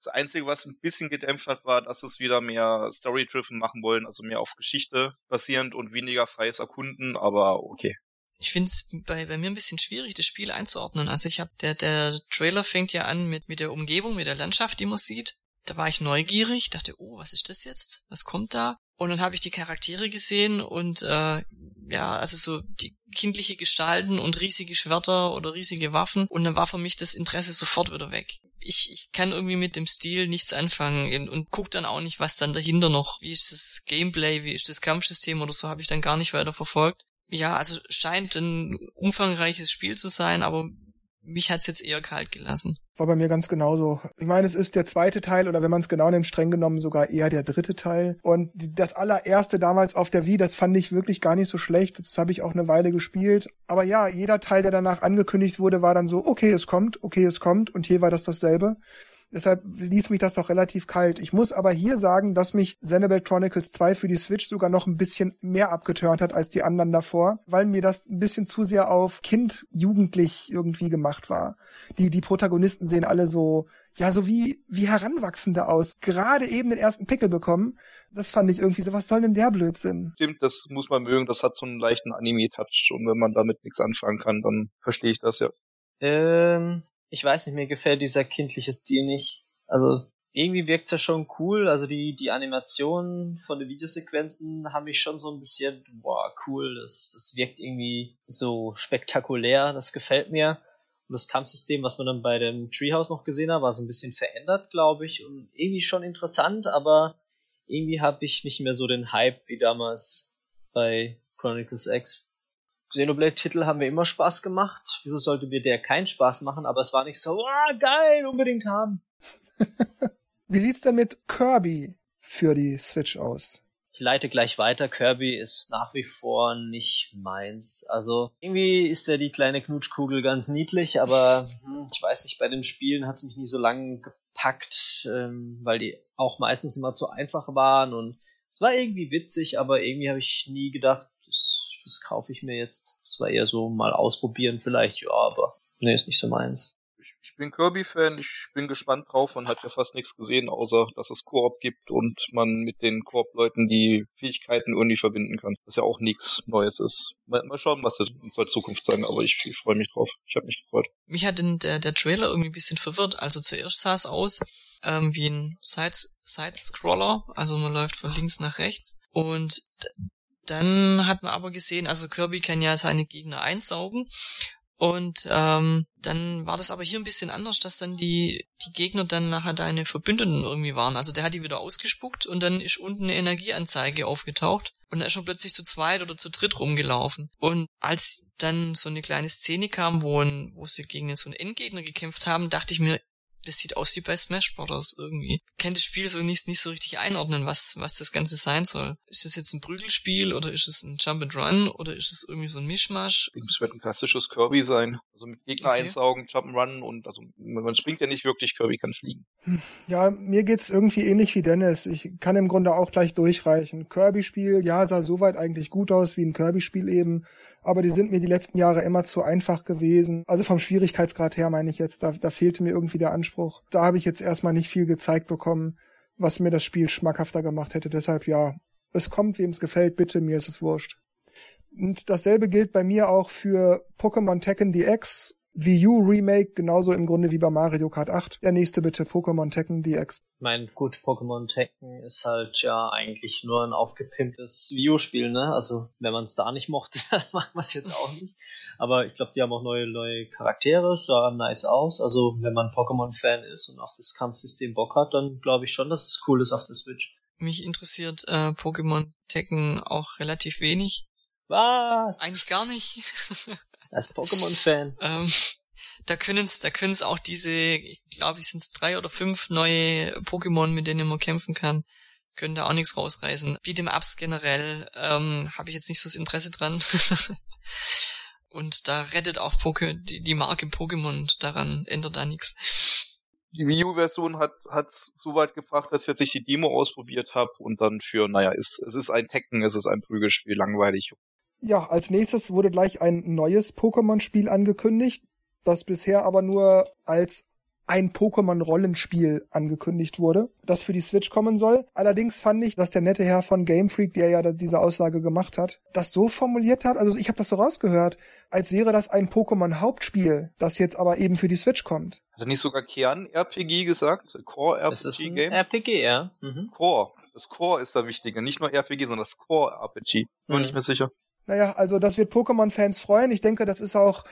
Das Einzige, was ein bisschen gedämpft hat, war, dass es wieder mehr Story-Driven machen wollen, also mehr auf Geschichte basierend und weniger freies Erkunden, aber okay. Ich finde es bei, bei mir ein bisschen schwierig, das Spiel einzuordnen. Also ich habe der der Trailer fängt ja an mit mit der Umgebung, mit der Landschaft, die man sieht. Da war ich neugierig, dachte, oh, was ist das jetzt? Was kommt da? Und dann habe ich die Charaktere gesehen und äh, ja, also so die kindliche Gestalten und riesige Schwerter oder riesige Waffen und dann war für mich das Interesse sofort wieder weg. Ich, ich kann irgendwie mit dem Stil nichts anfangen und guck dann auch nicht, was dann dahinter noch, wie ist das Gameplay, wie ist das Kampfsystem oder so, habe ich dann gar nicht weiter verfolgt. Ja, also scheint ein umfangreiches Spiel zu sein, aber mich hat's jetzt eher kalt gelassen. War bei mir ganz genauso. Ich meine, es ist der zweite Teil oder wenn man es genau nimmt, streng genommen sogar eher der dritte Teil. Und das allererste damals auf der Wii, das fand ich wirklich gar nicht so schlecht. Das habe ich auch eine Weile gespielt. Aber ja, jeder Teil, der danach angekündigt wurde, war dann so, okay, es kommt, okay, es kommt. Und hier war das dasselbe. Deshalb ließ mich das doch relativ kalt. Ich muss aber hier sagen, dass mich Xenoblade Chronicles 2 für die Switch sogar noch ein bisschen mehr abgeturnt hat als die anderen davor, weil mir das ein bisschen zu sehr auf Kind, jugendlich irgendwie gemacht war. Die, die Protagonisten sehen alle so, ja, so wie, wie Heranwachsende aus. Gerade eben den ersten Pickel bekommen. Das fand ich irgendwie so, was soll denn der Blödsinn? Stimmt, das muss man mögen. Das hat so einen leichten Anime-Touch. Und wenn man damit nichts anfangen kann, dann verstehe ich das ja. Ähm, ich weiß nicht, mir gefällt dieser kindliche Stil nicht. Also irgendwie wirkt's ja schon cool. Also die, die Animationen von den Videosequenzen haben mich schon so ein bisschen, boah, cool. Das, das wirkt irgendwie so spektakulär. Das gefällt mir. Und das Kampfsystem, was man dann bei dem Treehouse noch gesehen hat, war so ein bisschen verändert, glaube ich. Und irgendwie schon interessant, aber irgendwie habe ich nicht mehr so den Hype wie damals bei Chronicles X. Xenoblade-Titel haben mir immer Spaß gemacht. Wieso sollte mir der keinen Spaß machen? Aber es war nicht so, ah, geil, unbedingt haben. Wie sieht's denn mit Kirby für die Switch aus? Ich leite gleich weiter. Kirby ist nach wie vor nicht meins. Also irgendwie ist ja die kleine Knutschkugel ganz niedlich, aber hm, ich weiß nicht, bei den Spielen hat's mich nie so lange gepackt, ähm, weil die auch meistens immer zu einfach waren und es war irgendwie witzig, aber irgendwie habe ich nie gedacht, das das kaufe ich mir jetzt. Das war eher so mal ausprobieren vielleicht, ja, aber nee, ist nicht so meins. Ich, ich bin Kirby-Fan, ich bin gespannt drauf. Man hat ja fast nichts gesehen, außer dass es Koop gibt und man mit den Koop-Leuten die Fähigkeiten irgendwie verbinden kann. Das ja auch nichts Neues ist. Mal, mal schauen, was das in der Zukunft sagen, aber ich, ich freue mich drauf. Ich habe mich gefreut. Mich hat denn der, der Trailer irgendwie ein bisschen verwirrt. Also zuerst sah es aus ähm, wie ein Side-Scroller, also man läuft von links nach rechts. Und dann hat man aber gesehen, also Kirby kann ja seine Gegner einsaugen. Und ähm, dann war das aber hier ein bisschen anders, dass dann die, die Gegner dann nachher deine Verbündeten irgendwie waren. Also der hat die wieder ausgespuckt und dann ist unten eine Energieanzeige aufgetaucht. Und dann ist er plötzlich zu zweit oder zu dritt rumgelaufen. Und als dann so eine kleine Szene kam, wo, wo sie gegen so einen Endgegner gekämpft haben, dachte ich mir, das sieht aus wie bei Smash Bros. irgendwie. Ich kann das Spiel so nicht, nicht so richtig einordnen, was, was das Ganze sein soll. Ist das jetzt ein Prügelspiel oder ist es ein Jump and Run oder ist es irgendwie so ein Mischmasch? Es wird ein klassisches Kirby sein. Also mit Gegner okay. einsaugen, Jump and Run und also man springt ja nicht wirklich, Kirby kann fliegen. Ja, mir geht's irgendwie ähnlich wie Dennis. Ich kann im Grunde auch gleich durchreichen. Kirby-Spiel, ja, sah soweit eigentlich gut aus wie ein Kirby-Spiel eben aber die sind mir die letzten Jahre immer zu einfach gewesen. Also vom Schwierigkeitsgrad her meine ich jetzt, da, da fehlte mir irgendwie der Anspruch. Da habe ich jetzt erstmal nicht viel gezeigt bekommen, was mir das Spiel schmackhafter gemacht hätte. Deshalb ja, es kommt, wem es gefällt, bitte, mir ist es wurscht. Und dasselbe gilt bei mir auch für Pokémon Tekken DX. Wii U Remake, genauso im Grunde wie bei Mario Kart 8. Der nächste bitte Pokémon Tekken DX. Mein gut, Pokémon Tekken ist halt ja eigentlich nur ein aufgepimptes Wii U-Spiel, ne? Also wenn man es da nicht mochte, dann macht man es jetzt auch nicht. Aber ich glaube, die haben auch neue, neue Charaktere, sah nice aus. Also wenn man Pokémon-Fan ist und auf das Kampfsystem Bock hat, dann glaube ich schon, dass es cool ist auf der Switch. Mich interessiert äh, Pokémon Tekken auch relativ wenig. Was? Eigentlich gar nicht. Als Pokémon-Fan. ähm, da können's, da können's auch diese, ich glaube, ich sind drei oder fünf neue Pokémon, mit denen man kämpfen kann, können da auch nichts rausreißen. Beat'em Ups generell ähm, habe ich jetzt nicht so das Interesse dran. Und da rettet auch Poke, die, die Marke Pokémon daran, ändert da nichts. Die Wii U-Version hat hat's so weit gebracht, dass ich jetzt nicht die Demo ausprobiert habe und dann für, naja, ist, es ist ein Tekken, es ist ein Prügelspiel, langweilig. Ja, als nächstes wurde gleich ein neues Pokémon-Spiel angekündigt, das bisher aber nur als ein Pokémon-Rollenspiel angekündigt wurde, das für die Switch kommen soll. Allerdings fand ich, dass der nette Herr von Game Freak, der ja diese Aussage gemacht hat, das so formuliert hat, also ich habe das so rausgehört, als wäre das ein Pokémon-Hauptspiel, das jetzt aber eben für die Switch kommt. Hat er nicht sogar Kern-RPG gesagt? Core-RPG-Game? Das ist ein RPG, ja. Mhm. Core. Das Core ist da wichtiger. Nicht nur RPG, sondern das Core-RPG. Bin Mhm. nicht mehr sicher. Naja, also das wird Pokémon-Fans freuen. Ich denke, das ist auch,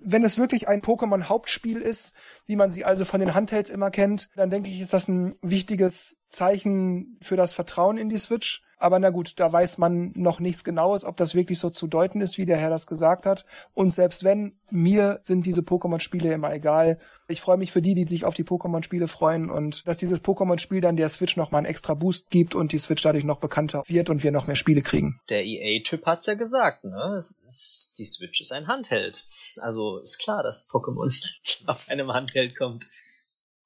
wenn es wirklich ein Pokémon-Hauptspiel ist, wie man sie also von den Handhelds immer kennt, dann denke ich, ist das ein wichtiges Zeichen für das Vertrauen in die Switch. Aber na gut, da weiß man noch nichts Genaues, ob das wirklich so zu deuten ist, wie der Herr das gesagt hat. Und selbst wenn, mir sind diese Pokémon-Spiele immer egal. Ich freue mich für die, die sich auf die Pokémon-Spiele freuen und dass dieses Pokémon-Spiel dann der Switch noch mal einen extra Boost gibt und die Switch dadurch noch bekannter wird und wir noch mehr Spiele kriegen. Der EA-Typ hat's ja gesagt, ne? Ist, die Switch ist ein Handheld. Also ist klar, dass Pokémon auf einem Handheld kommt.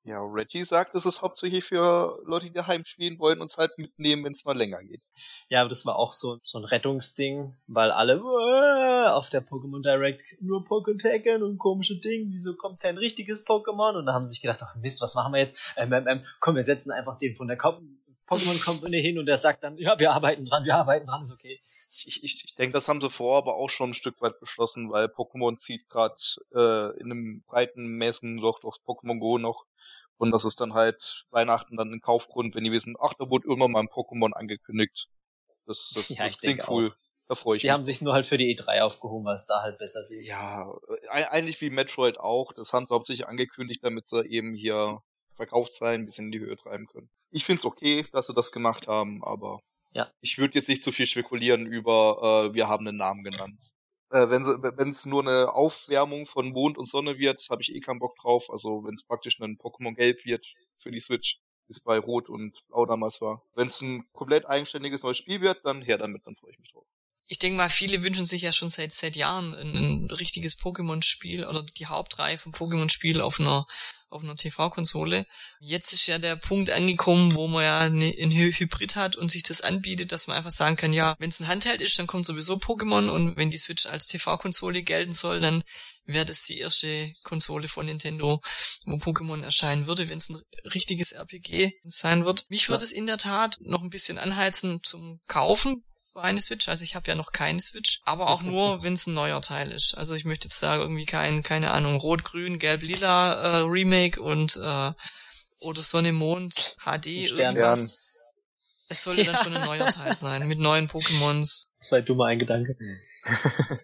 Ja, Reggie sagt, es ist hauptsächlich für Leute, die daheim spielen wollen, uns halt mitnehmen, wenn es mal länger geht. Ja, aber das war auch so, so ein Rettungsding, weil alle äh, auf der Pokémon Direct nur Pokémon Tekken und komische Dinge, wieso kommt kein richtiges Pokémon? Und da haben sie sich gedacht, ach Mist, was machen wir jetzt? Ähm, ähm, ähm, komm, wir setzen einfach den von der Pokémon Company hin und der sagt dann, ja, wir arbeiten dran, wir arbeiten dran, ist okay. Ich, ich, ich denke, das haben sie vorher aber auch schon ein Stück weit beschlossen, weil Pokémon zieht gerade äh, in einem breiten, mäßigen Loch durch Pokémon Go noch. Und das ist dann halt Weihnachten dann ein Kaufgrund, wenn die wissen, ach, da wurde irgendwann mal ein Pokémon angekündigt. Das, das, Ja, das klingt cool. Da freue ich Sie mich. haben sich nur halt für die E3 aufgehoben, weil es da halt besser wird. Ja, äh, eigentlich wie Metroid auch. Das haben sie hauptsächlich angekündigt, damit sie eben hier Verkaufszahlen ein bisschen in die Höhe treiben können. Ich find's okay, dass sie das gemacht haben, aber Ja. ich würde jetzt nicht zu viel spekulieren über, äh, wir haben einen Namen genannt. Äh, wenn es nur eine Aufwärmung von Mond und Sonne wird, habe ich eh keinen Bock drauf. Also wenn es praktisch ein Pokémon Gelb wird für die Switch, wie es bei Rot und Blau damals war. Wenn es ein komplett eigenständiges neues Spiel wird, dann her damit, dann freue ich mich drauf. Ich denke mal, viele wünschen sich ja schon seit seit Jahren ein, ein richtiges Pokémon-Spiel oder die Hauptreihe vom Pokémon-Spiel auf einer auf einer TV-Konsole. Jetzt ist ja der Punkt angekommen, wo man ja ein Hy- Hybrid hat und sich das anbietet, dass man einfach sagen kann, ja, wenn es ein Handheld ist, dann kommt sowieso Pokémon und wenn die Switch als TV-Konsole gelten soll, dann wäre das die erste Konsole von Nintendo, wo Pokémon erscheinen würde, wenn es ein richtiges RPG sein wird. Mich würde es in der Tat noch ein bisschen anheizen zum Kaufen für eine Switch. Also ich habe ja noch keine Switch, aber auch nur, wenn es ein neuer Teil ist. Also ich möchte jetzt da irgendwie kein, keine Ahnung, Rot, Grün, Gelb, Lila äh, Remake und äh, oder Sonne, Mond, HD, irgendwas. Es sollte dann Ja. schon ein neuer Teil sein, mit neuen Pokémons. Zwei dumme ein Gedanke.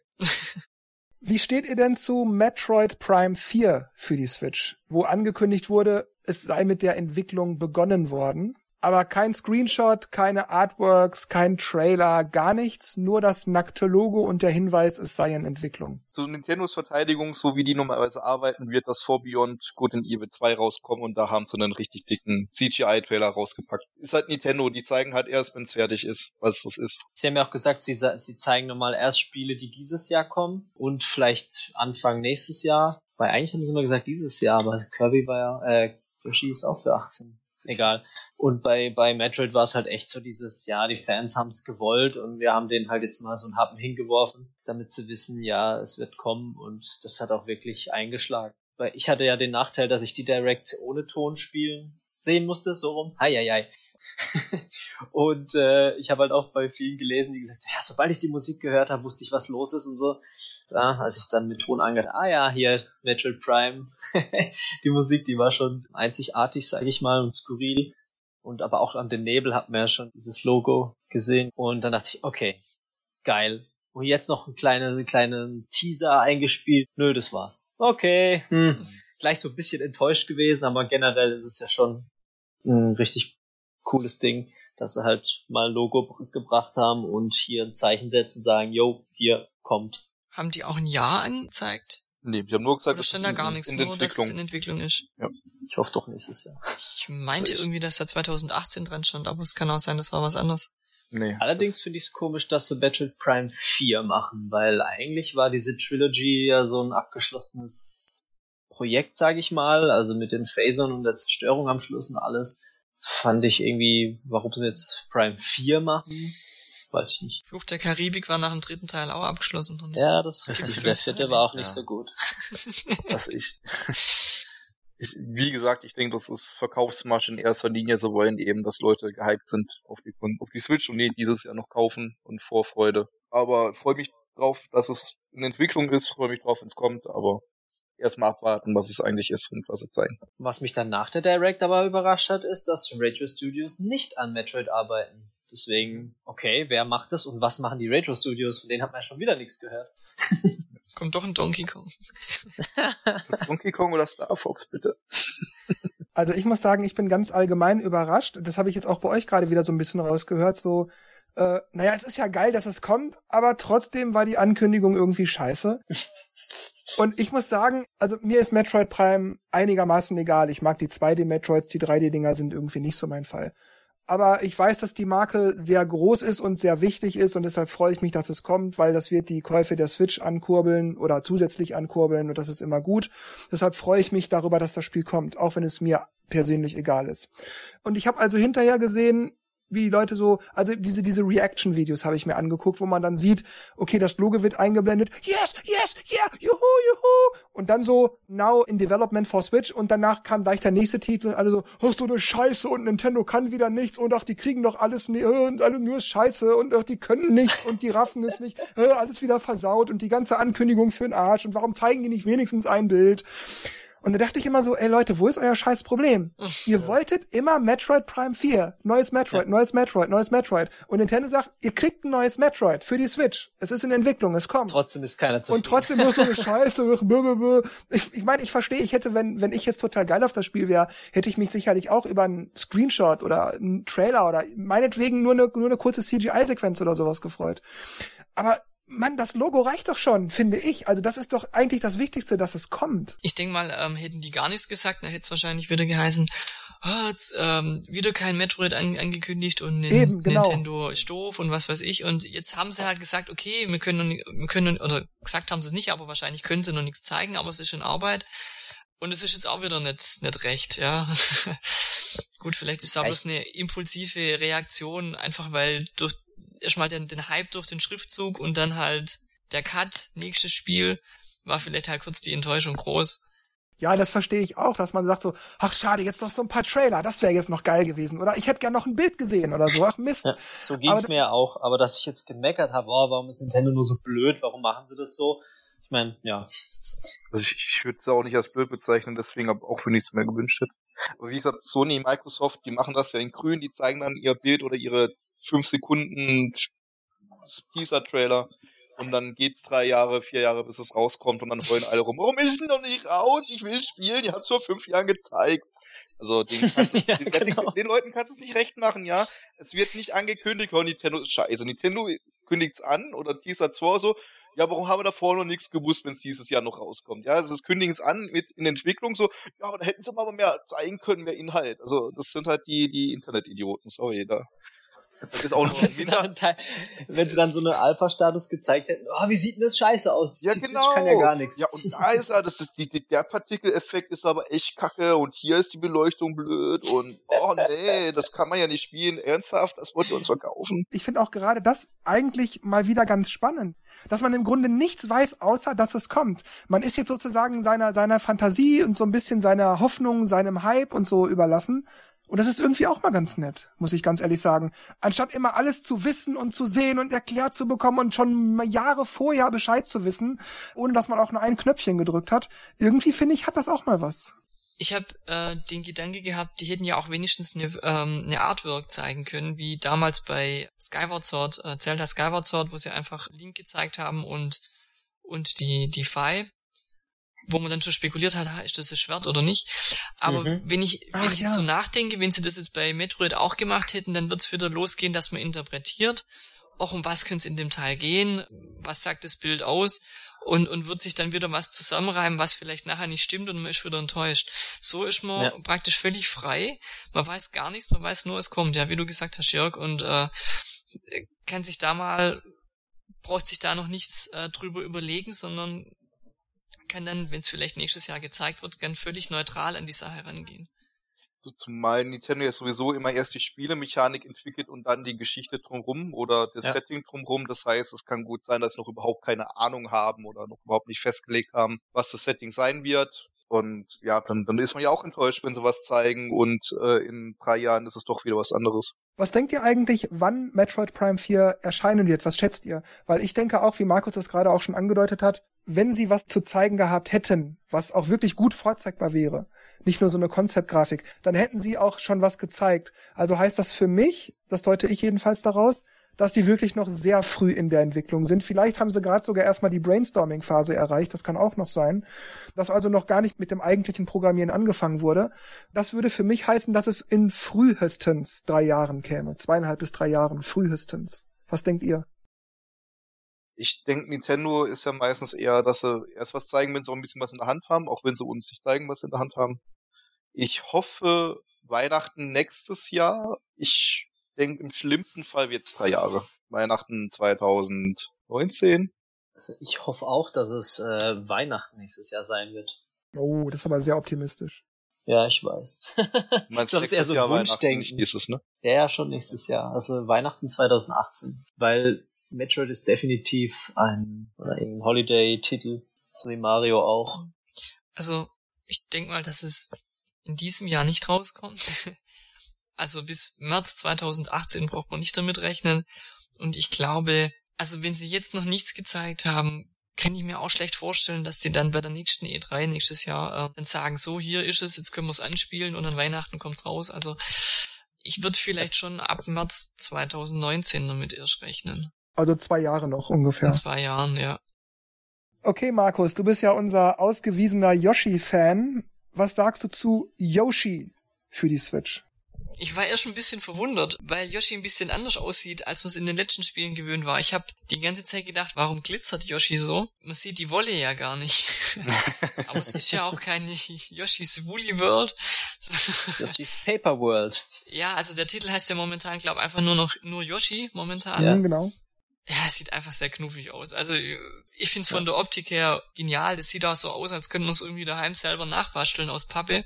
Wie steht ihr denn zu Metroid Prime 4 für die Switch, wo angekündigt wurde, es sei mit der Entwicklung begonnen worden? Aber kein Screenshot, keine Artworks, kein Trailer, gar nichts, nur das nackte Logo und der Hinweis, es sei in Entwicklung. Zu Nintendos Verteidigung, so wie die normalerweise arbeiten, wird das vor Beyond Good in Evil 2 rauskommen und da haben sie einen richtig dicken CGI-Trailer rausgepackt. Ist halt Nintendo, die zeigen halt erst, wenn es fertig ist, was das ist. Sie haben ja auch gesagt, sie, sa- sie zeigen normal erst Spiele, die dieses Jahr kommen und vielleicht Anfang nächstes Jahr. Weil eigentlich haben sie immer gesagt dieses Jahr, aber Kirby war ja, äh, Yoshi ist auch für 18. Egal. Und bei, bei Metroid war es halt echt so dieses, ja, die Fans haben es gewollt und wir haben denen halt jetzt mal so einen Happen hingeworfen, damit sie wissen, ja, es wird kommen und das hat auch wirklich eingeschlagen. Weil ich hatte ja den Nachteil, dass ich die Direct ohne Ton spielen sehen musste, so rum. Hei, hei, hei. und äh, ich habe halt auch bei vielen gelesen, die gesagt haben, ja, sobald ich die Musik gehört habe, wusste ich, was los ist und so. Da, als ich dann mit Ton angehört, ah ja, hier Metroid Prime, die Musik, die war schon einzigartig, sage ich mal, und skurril. Und aber auch an den Nebel hat man ja schon dieses Logo gesehen. Und dann dachte ich, okay, geil. Und jetzt noch einen kleinen, kleinen Teaser eingespielt. Nö, das war's. Okay, hm. Gleich so ein bisschen enttäuscht gewesen, aber generell ist es ja schon ein richtig cooles Ding, dass sie halt mal ein Logo gebracht haben und hier ein Zeichen setzen, sagen, yo, hier kommt. Haben die auch ein Jahr angezeigt? Nee, die haben nur gesagt, stand da gar nichts, in nur dass es in Entwicklung ist. Ich hoffe doch nächstes Jahr. Ich meinte Also ich- irgendwie, dass da 2018 dran stand, aber es kann auch sein, das war was anderes. Nee. Allerdings finde ich es komisch, dass sie Metroid Prime 4 machen, weil eigentlich war diese Trilogy ja so ein abgeschlossenes Projekt, sage ich mal, also mit den Phasern und der Zerstörung am Schluss und alles. Fand ich irgendwie, warum sie jetzt Prime 4 machen, weiß ich nicht. Fluch der Karibik war nach dem dritten Teil auch abgeschlossen. Und Ja, das ist richtig. Der vierte war auch nicht Ja. so gut. Was ich, ich, wie gesagt, ich denke, das ist Verkaufsmarsch in erster Linie. So wollen eben, dass Leute gehypt sind auf die, auf die Switch und die dieses Jahr noch kaufen und Vorfreude. Aber freue mich drauf, dass es in Entwicklung ist, freue mich drauf, wenn es kommt, aber erstmal abwarten, was es eigentlich ist und was sie zeigen. Was mich dann nach der Direct aber überrascht hat, ist, dass Retro Studios nicht an Metroid arbeiten. Deswegen, okay, wer macht das und was machen die Retro Studios? Von denen hat man ja schon wieder nichts gehört. Kommt doch ein Donkey Kong. Donkey Kong oder Star Fox, bitte. Also ich muss sagen, ich bin ganz allgemein überrascht. Das habe ich jetzt auch bei euch gerade wieder so ein bisschen rausgehört. So, äh, naja, es ist ja geil, dass es kommt, aber trotzdem war die Ankündigung irgendwie scheiße. Und ich muss sagen, also mir ist Metroid Prime einigermaßen egal. Ich mag die 2D-Metroids, die 3D-Dinger sind irgendwie nicht so mein Fall. Aber ich weiß, dass die Marke sehr groß ist und sehr wichtig ist und deshalb freue ich mich, dass es kommt, weil das wird die Käufe der Switch ankurbeln oder zusätzlich ankurbeln und das ist immer gut. Deshalb freue ich mich darüber, dass das Spiel kommt, auch wenn es mir persönlich egal ist. Und ich habe also hinterher gesehen, wie die Leute so, also diese diese Reaction-Videos habe ich mir angeguckt, wo man dann sieht, okay, das Logo wird eingeblendet, yes, yes, yeah, juhu, juhu, und dann so now in development for Switch. Und danach kam gleich der nächste Titel und alle so, hast du eine Scheiße? Und Nintendo kann wieder nichts. Und ach, die kriegen doch alles ne, und alle nur Scheiße. Und ach, die können nichts. Und die raffen es nicht, äh, alles wieder versaut. Und die ganze Ankündigung für den Arsch. Und warum zeigen die nicht wenigstens ein Bild? Und da dachte ich immer so, ey Leute, wo ist euer scheiß Problem? Ihr wolltet immer Metroid Prime 4, neues Metroid, neues Metroid, neues Metroid. Und Nintendo sagt, ihr kriegt ein neues Metroid für die Switch. Es ist in Entwicklung, es kommt. Trotzdem ist keiner zufrieden. Und trotzdem nur so eine Scheiße. Ich, ich meine, ich verstehe, ich hätte, wenn, wenn ich jetzt total geil auf das Spiel wäre, hätte ich mich sicherlich auch über einen Screenshot oder einen Trailer oder meinetwegen nur eine, nur eine kurze CGI-Sequenz oder sowas gefreut. Aber Mann, das Logo reicht doch schon, finde ich. Also das ist doch eigentlich das Wichtigste, dass es kommt. Ich denke mal, ähm, hätten die gar nichts gesagt, dann hätte es wahrscheinlich wieder geheißen, ah, jetzt, ähm, wieder kein Metroid an, angekündigt und Eben, genau. Nintendo ist doof und was weiß ich. Und jetzt haben sie halt gesagt, okay, wir können, wir können oder gesagt haben sie es nicht, aber wahrscheinlich können sie noch nichts zeigen, aber es ist in Arbeit. Und es ist jetzt auch wieder nicht, nicht recht, ja. Gut, vielleicht ist es auch bloß eine impulsive Reaktion, einfach weil durch erstmal den, den Hype durch den Schriftzug und dann halt der Cut, nächstes Spiel, war vielleicht halt kurz die Enttäuschung groß. Ja, das verstehe ich auch, dass man sagt so, ach schade, jetzt noch so ein paar Trailer, das wäre jetzt noch geil gewesen. Oder ich hätte gern noch ein Bild gesehen oder so. Ach Mist. Ja, so ging's Aber- mir ja auch, aber dass ich jetzt gemeckert habe, oh, warum ist Nintendo nur so blöd, warum machen sie das so? Ich meine, ja. Also ich, ich würde es auch nicht als blöd bezeichnen, deswegen hab auch für nichts mehr gewünscht hätte. Aber wie gesagt, Sony, Microsoft, die machen das ja in grün, die zeigen dann ihr Bild oder ihre 5 Sekunden Teaser-Trailer und dann geht's drei Jahre, vier Jahre, bis es rauskommt und dann heulen alle rum, warum ist es noch nicht raus? Ich will spielen, ihr habt es vor fünf Jahren gezeigt. Also den, Ja, den, genau. den, Leuten kannst du es nicht recht machen, ja. Es wird nicht angekündigt, oh, Nintendo ist scheiße. Nintendo kündigt's an oder teasert vor so, ja, warum haben wir davor noch nichts gewusst, wenn es dieses Jahr noch rauskommt? Ja, es ist kündigen es an mit in Entwicklung so, ja, aber da hätten sie mal mehr zeigen können, mehr Inhalt. Also das sind halt die die Internetidioten, sorry, da Das ist auch noch wenn, sie dann, wenn sie dann so eine Alpha-Status gezeigt hätten, oh, wie sieht denn das scheiße aus? Ja, die genau. Switch kann ja gar nichts. Ja, und da ist ja, das ist die, die, der Partikeleffekt ist aber echt kacke und hier ist die Beleuchtung blöd und oh nee, das kann man ja nicht spielen. Ernsthaft, das wollt ihr uns verkaufen. Ich finde auch gerade das eigentlich mal wieder ganz spannend, dass man im Grunde nichts weiß, außer dass es kommt. Man ist jetzt sozusagen seiner, seiner Fantasie und so ein bisschen seiner Hoffnung, seinem Hype und so überlassen. Und das ist irgendwie auch mal ganz nett, muss ich ganz ehrlich sagen. Anstatt immer alles zu wissen und zu sehen und erklärt zu bekommen und schon Jahre vorher Bescheid zu wissen, ohne dass man auch nur ein Knöpfchen gedrückt hat. Irgendwie finde ich, hat das auch mal was. Ich habe äh, den Gedanke gehabt, die hätten ja auch wenigstens eine, ähm, eine Artwork zeigen können, wie damals bei Skyward Sword, äh, Zelda Skyward Sword, wo sie einfach Link gezeigt haben und und die die Fi wo man dann schon spekuliert hat, ist das ein Schwert oder nicht. Aber mhm. wenn ich, wenn Ach, ich jetzt ja. so nachdenke, wenn sie das jetzt bei Metroid auch gemacht hätten, dann wird's wieder losgehen, dass man interpretiert, auch um was könnte es in dem Teil gehen, was sagt das Bild aus und, und wird sich dann wieder was zusammenreimen, was vielleicht nachher nicht stimmt und man ist wieder enttäuscht. So ist man ja. praktisch völlig frei. Man weiß gar nichts, man weiß nur, es kommt, ja, wie du gesagt hast, Jörg, und äh, kann sich da mal, braucht sich da noch nichts äh, drüber überlegen, sondern kann dann, wenn es vielleicht nächstes Jahr gezeigt wird, ganz völlig neutral an die Sache rangehen. So, zumal Nintendo ja sowieso immer erst die Spielemechanik entwickelt und dann die Geschichte drumrum oder das ja. Setting drumrum. Das heißt, es kann gut sein, dass sie noch überhaupt keine Ahnung haben oder noch überhaupt nicht festgelegt haben, was das Setting sein wird. Und ja, dann, dann ist man ja auch enttäuscht, wenn sie was zeigen und äh, in drei Jahren ist es doch wieder was anderes. Was denkt ihr eigentlich, wann Metroid Prime 4 erscheinen wird? Was schätzt ihr? Weil ich denke auch, wie Markus das gerade auch schon angedeutet hat, wenn sie was zu zeigen gehabt hätten, was auch wirklich gut vorzeigbar wäre, nicht nur so eine Konzeptgrafik, dann hätten sie auch schon was gezeigt. Also heißt das für mich, das deute ich jedenfalls daraus, dass sie wirklich noch sehr früh in der Entwicklung sind. Vielleicht haben sie gerade sogar erstmal die Brainstorming-Phase erreicht, das kann auch noch sein, dass also noch gar nicht mit dem eigentlichen Programmieren angefangen wurde. Das würde für mich heißen, dass es in frühestens drei Jahren käme, zweieinhalb bis drei Jahren, frühestens. Was denkt ihr? Ich denke, Nintendo ist ja meistens eher, dass sie erst was zeigen, wenn sie auch ein bisschen was in der Hand haben, auch wenn sie uns nicht zeigen, was sie in der Hand haben. Ich hoffe, Weihnachten nächstes Jahr. Ich denke, im schlimmsten Fall wird's drei Jahre. Weihnachten 2019. Also ich hoffe auch, dass es äh, Weihnachten nächstes Jahr sein wird. Oh, das ist aber sehr optimistisch. Ja, ich weiß. Meinst das ist eher so Jahr Wunschdenken. Nicht nächstes, ne? Ja, ja, schon nächstes Jahr. Also Weihnachten 2018. Weil Metroid ist definitiv ein, ein Holiday-Titel. So wie Mario auch. Also, ich denke mal, dass es in diesem Jahr nicht rauskommt. Also bis März 2018 braucht man nicht damit rechnen. Und ich glaube, also wenn sie jetzt noch nichts gezeigt haben, kann ich mir auch schlecht vorstellen, dass sie dann bei der nächsten E3 nächstes Jahr äh, dann sagen, so hier ist es, jetzt können wir es anspielen und an Weihnachten kommt's raus. Also ich würde vielleicht schon ab März 2019 damit erst rechnen. Also zwei Jahre noch ungefähr. In zwei Jahren, ja. Okay, Markus, du bist ja unser ausgewiesener Yoshi-Fan. Was sagst du zu Yoshi für die Switch? Ich war erst ein bisschen verwundert, weil Yoshi ein bisschen anders aussieht, als man es in den letzten Spielen gewöhnt war. Ich habe die ganze Zeit gedacht, warum glitzert Yoshi so? Man sieht die Wolle ja gar nicht. Aber es ist ja auch keine Yoshis Woolly World. Yoshis Paper World. Ja, also der Titel heißt ja momentan, glaube einfach nur noch nur Yoshi momentan. Ja, genau. Ja, es sieht einfach sehr knuffig aus. Also ich find's ja. von der Optik her genial. Das sieht auch so aus, als könnte man es irgendwie daheim selber nachbasteln aus Pappe.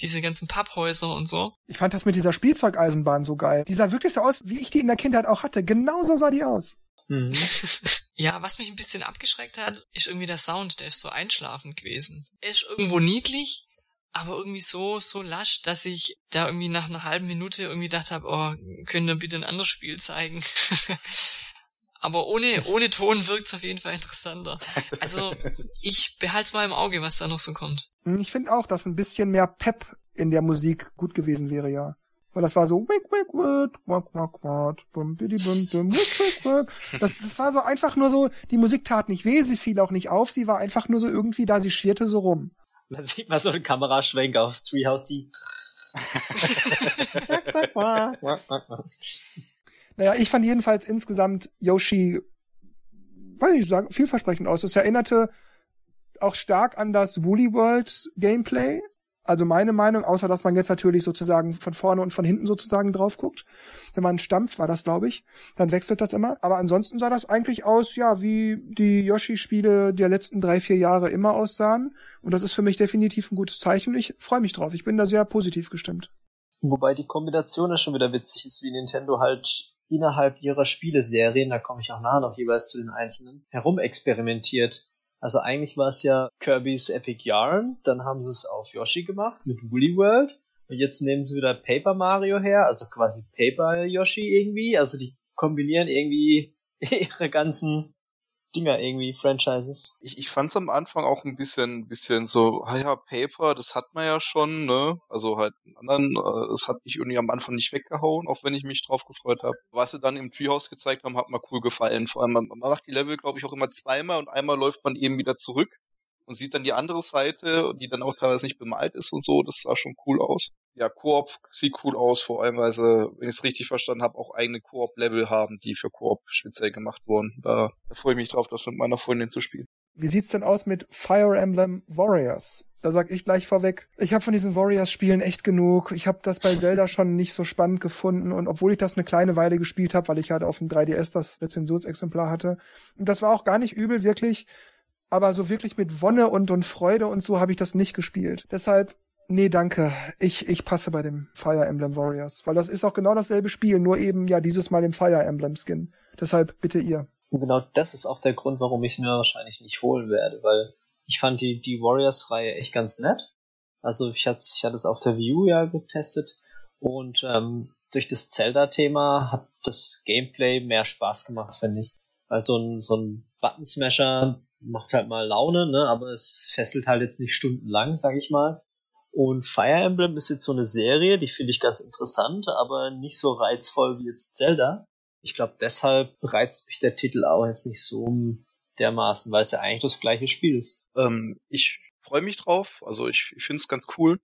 Diese ganzen Papphäuser und so. Ich fand das mit dieser Spielzeugeisenbahn so geil. Die sah wirklich so aus, wie ich die in der Kindheit auch hatte. Genauso sah die aus. Mhm. ja, was mich ein bisschen abgeschreckt hat, ist irgendwie der Sound, der ist so einschlafend gewesen. Er ist irgendwo niedlich, aber irgendwie so, so lasch, dass ich da irgendwie nach einer halben Minute irgendwie gedacht habe, oh, können wir bitte ein anderes Spiel zeigen? Aber ohne, ohne Ton wirkt's auf jeden Fall interessanter. Also ich behalte mal im Auge, was da noch so kommt. Hm, ich finde auch, dass ein bisschen mehr Pep in der Musik gut gewesen wäre, ja. Weil das war so wick, wick, wick, wack, wack, wack, bum, bidi, bum, bum, wick, wick, wick. Das, das war so einfach nur so, die Musik tat nicht weh, sie fiel auch nicht auf, sie war einfach nur so irgendwie da, sie schwirrte so rum. Man sieht mal so einen Kameraschwenk aufs Treehouse, die Naja, ich fand jedenfalls insgesamt Yoshi, weiß ich sagen, vielversprechend aus. Es erinnerte auch stark an das Woolly World Gameplay. Also meine Meinung, außer dass man jetzt natürlich sozusagen von vorne und von hinten sozusagen drauf guckt. Wenn man stampft, war das, glaube ich, dann wechselt das immer. Aber ansonsten sah das eigentlich aus, ja, wie die Yoshi-Spiele der letzten drei, vier Jahre immer aussahen. Und das ist für mich definitiv ein gutes Zeichen. Ich freue mich drauf. Ich bin da sehr positiv gestimmt. Wobei die Kombination ja schon wieder witzig ist, wie Nintendo halt innerhalb ihrer Spieleserien, da komme ich auch nachher noch jeweils zu den einzelnen, herumexperimentiert. Also eigentlich war es ja Kirby's Epic Yarn, dann haben sie es auf Yoshi gemacht mit Woolly World und jetzt nehmen sie wieder Paper Mario her, also quasi Paper Yoshi irgendwie, also die kombinieren irgendwie ihre ganzen Dinger irgendwie, Franchises. Ich, ich fand's am Anfang auch ein bisschen, bisschen so, ah ja, Paper, das hat man ja schon, ne? Also halt anderen, äh, das hat mich irgendwie am Anfang nicht weggehauen, auch wenn ich mich drauf gefreut habe. Was sie dann im Treehouse gezeigt haben, hat mir cool gefallen. Vor allem, man, man macht die Level, glaube ich, auch immer zweimal und einmal läuft man eben wieder zurück und sieht dann die andere Seite, die dann auch teilweise nicht bemalt ist und so. Das sah schon cool aus. Ja, Koop sieht cool aus, vor allem weil sie, wenn ich es richtig verstanden habe, auch eigene Koop-Level haben, die für Koop speziell gemacht wurden. Da, da freue ich mich drauf, das mit meiner Freundin zu spielen. Wie sieht's denn aus mit Fire Emblem Warriors? Da sag ich gleich vorweg, ich habe von diesen Warriors-Spielen echt genug. Ich habe das bei Zelda schon nicht so spannend gefunden und obwohl ich das eine kleine Weile gespielt habe, weil ich halt auf dem 3DS das Rezensionsexemplar hatte, und das war auch gar nicht übel, wirklich aber so wirklich mit Wonne und, und Freude und so habe ich das nicht gespielt. Deshalb, nee, danke. Ich, ich passe bei dem Fire Emblem Warriors, weil das ist auch genau dasselbe Spiel, nur eben ja dieses Mal im Fire Emblem Skin. Deshalb bitte ihr. Und genau das ist auch der Grund, warum ich es mir wahrscheinlich nicht holen werde, weil ich fand die, die Warriors-Reihe echt ganz nett. Also ich hatte, ich hatte es auf der Wii U ja getestet und ähm, durch das Zelda-Thema hat das Gameplay mehr Spaß gemacht, finde ich. Weil so ein, so ein Button-Smasher, macht halt mal Laune, ne, aber es fesselt halt jetzt nicht stundenlang, sag ich mal. Und Fire Emblem ist jetzt so eine Serie, die finde ich ganz interessant, aber nicht so reizvoll wie jetzt Zelda. Ich glaube, deshalb reizt mich der Titel auch jetzt nicht so dermaßen, weil es ja eigentlich das gleiche Spiel ist. Ähm, ich freue mich drauf, also ich, ich finde es ganz cool.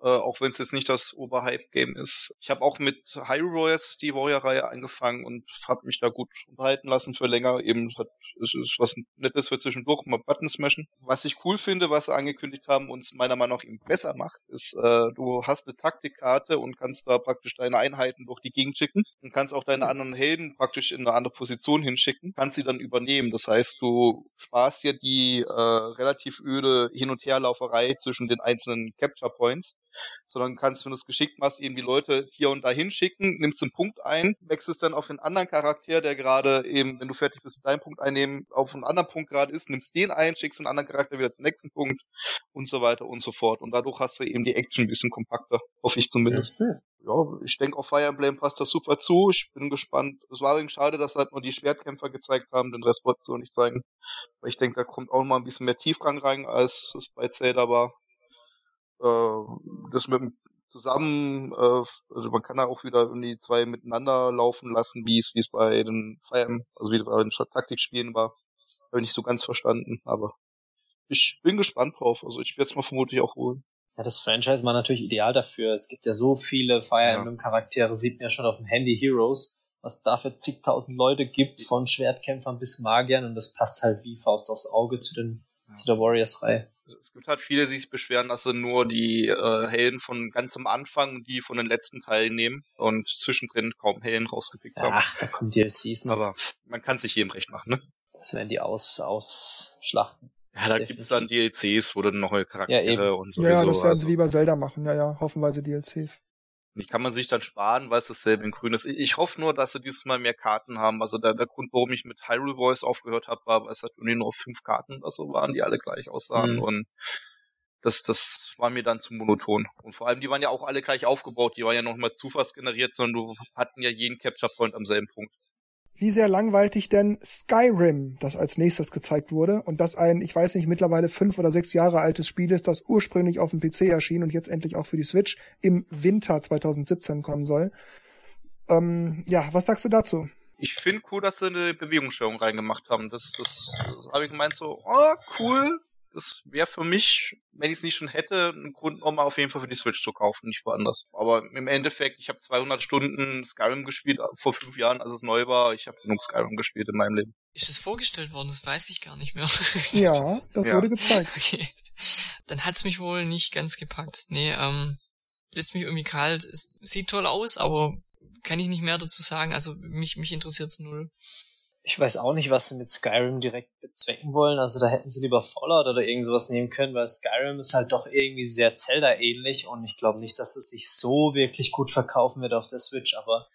Äh, auch wenn es jetzt nicht das Oberhype-Game ist. Ich habe auch mit Hyrule Warriors die Warrior-Reihe angefangen und habe mich da gut unterhalten lassen für länger. Eben hat es ist was Nettes für zwischendurch, mal Button smashen. Was ich cool finde, was sie angekündigt haben und meiner Meinung nach eben besser macht, ist, äh, du hast eine Taktikkarte und kannst da praktisch deine Einheiten durch die Gegend schicken und kannst auch deine anderen Helden praktisch in eine andere Position hinschicken, kannst sie dann übernehmen. Das heißt, du sparst dir die äh, relativ öde Hin- und Herlauferei zwischen den einzelnen Capture Points sondern kannst, wenn du es geschickt machst, eben die Leute hier und da hinschicken, nimmst einen Punkt ein, wechselst dann auf den anderen Charakter, der gerade eben, wenn du fertig bist mit deinem Punkt einnehmen, auf einen anderen Punkt gerade ist, nimmst den ein, schickst einen anderen Charakter wieder zum nächsten Punkt und so weiter und so fort. Und dadurch hast du eben die Action ein bisschen kompakter, hoffe ich zumindest. Ja, ja ich denke, auf Fire Emblem passt das super zu. Ich bin gespannt. Es war übrigens schade, dass halt nur die Schwertkämpfer gezeigt haben, den Rest wollten sie so nicht zeigen. Weil ich denke, da kommt auch noch mal ein bisschen mehr Tiefgang rein, als es bei Zelda war äh, das mit dem zusammen, äh, also man kann da auch wieder irgendwie zwei miteinander laufen lassen, wie es wie es bei den Fire also wie bei den Taktikspielen war. Habe ich nicht so ganz verstanden, aber ich bin gespannt drauf. Also ich werde es mal vermutlich auch holen. Ja, das Franchise war natürlich ideal dafür. Es gibt ja so viele Fire Emblem Charaktere, sieht man ja schon auf dem Handy Heroes, was dafür zigtausend Leute gibt, von Schwertkämpfern bis Magiern und das passt halt wie Faust aufs Auge zu den ja. zu der Warriors-Reihe. Es gibt halt viele, die sich beschweren, dass sie nur die äh, Helden von ganz am Anfang, die von den letzten Teilen nehmen und zwischendrin kaum Helden rausgepickt haben. Ach, da kommen DLCs noch. Aber man kann sich jedem recht machen, ne? Das werden die aus, ausschlachten. Ja, da gibt's dann DLCs, wo dann neue Charaktere ja, und so. Ja, das werden also. sie wie bei Zelda machen, ja, ja, hoffenweise DLCs. Die kann man sich dann sparen, weil es dasselbe in grün ist. Ich hoffe nur, dass sie dieses Mal mehr Karten haben. Also der, der Grund, warum ich mit Hyrule Voice aufgehört habe, war, weil es halt nur fünf Karten oder so waren, die alle gleich aussahen. Mhm. Und das, das war mir dann zu monoton. Und vor allem, die waren ja auch alle gleich aufgebaut. Die waren ja noch mal zufallsgeneriert, sondern du hatten ja jeden Capture Point am selben Punkt wie sehr langweilig denn Skyrim, das als nächstes gezeigt wurde und das ein, ich weiß nicht, mittlerweile fünf oder sechs Jahre altes Spiel ist, das ursprünglich auf dem PC erschien und jetzt endlich auch für die Switch im Winter 2017 kommen soll. Ähm, ja, was sagst du dazu? Ich finde cool, dass sie eine Bewegungssteuerung reingemacht haben. Das, das, das habe ich gemeint so, oh, cool, das wäre für mich, wenn ich es nicht schon hätte, ein Grund nochmal auf jeden Fall für die Switch zu kaufen, nicht woanders. Aber im Endeffekt, ich habe 200 Stunden Skyrim gespielt vor fünf Jahren, als es neu war. Ich habe genug Skyrim gespielt in meinem Leben. Ist das vorgestellt worden? Das weiß ich gar nicht mehr. ja, das ja. wurde gezeigt. Okay. dann hat's mich wohl nicht ganz gepackt. Nee, ähm, lässt mich irgendwie kalt. Es sieht toll aus, aber kann ich nicht mehr dazu sagen. Also mich, mich interessiert's null. Ich weiß auch nicht, was sie mit Skyrim direkt bezwecken wollen. Also da hätten sie lieber Fallout oder irgend sowas nehmen können, weil Skyrim ist halt doch irgendwie sehr Zelda-ähnlich und ich glaube nicht, dass es sich so wirklich gut verkaufen wird auf der Switch, aber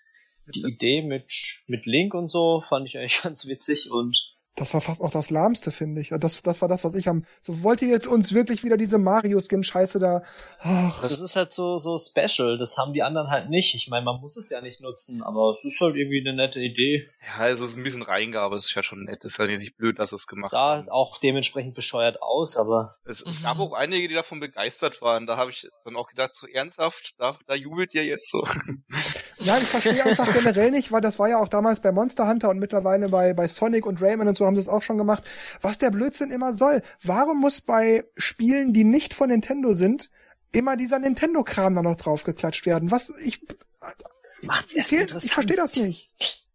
die Idee mit, mit Link und so fand ich eigentlich ganz witzig und das war fast auch das lahmste, finde ich. Das, das war das, was ich am. So wollt ihr jetzt uns wirklich wieder diese Mario-Skin-Scheiße da. Ach. Das ist halt so, so special. Das haben die anderen halt nicht. Ich meine, man muss es ja nicht nutzen, aber es ist halt irgendwie eine nette Idee. Ja, es ist ein bisschen Reingabe, es ist ja schon nett. Es ist ja nicht blöd, dass es gemacht sah haben. auch dementsprechend bescheuert aus, aber. Es, es mhm. gab auch einige, die davon begeistert waren. Da habe ich dann auch gedacht, so ernsthaft, da, da jubelt ihr jetzt so. Ja, ich verstehe einfach generell nicht, weil das war ja auch damals bei Monster Hunter und mittlerweile bei, bei Sonic und Rayman und so haben sie es auch schon gemacht, was der Blödsinn immer soll. Warum muss bei Spielen, die nicht von Nintendo sind, immer dieser Nintendo-Kram da noch draufgeklatscht werden? Was, ich, ich, ich, ich verstehe das nicht.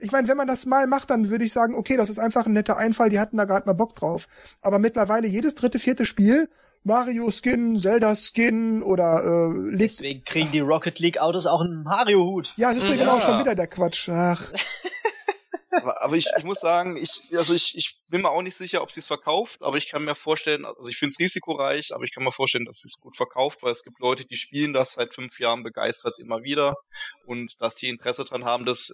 Ich meine, wenn man das mal macht, dann würde ich sagen, okay, das ist einfach ein netter Einfall, die hatten da gerade mal Bock drauf. Aber mittlerweile jedes dritte, vierte Spiel, Mario Skin, Zelda Skin oder äh, Deswegen kriegen die Rocket League Autos auch einen Mario Hut. Ja, es ist ja genau schon wieder der Quatsch. Ach. aber, aber ich, ich muss sagen, ich, also ich, ich bin mir auch nicht sicher, ob sie es verkauft, aber ich kann mir vorstellen, also ich finde es risikoreich, aber ich kann mir vorstellen, dass sie es gut verkauft, weil es gibt Leute, die spielen das seit fünf Jahren begeistert immer wieder und dass die Interesse dran haben, das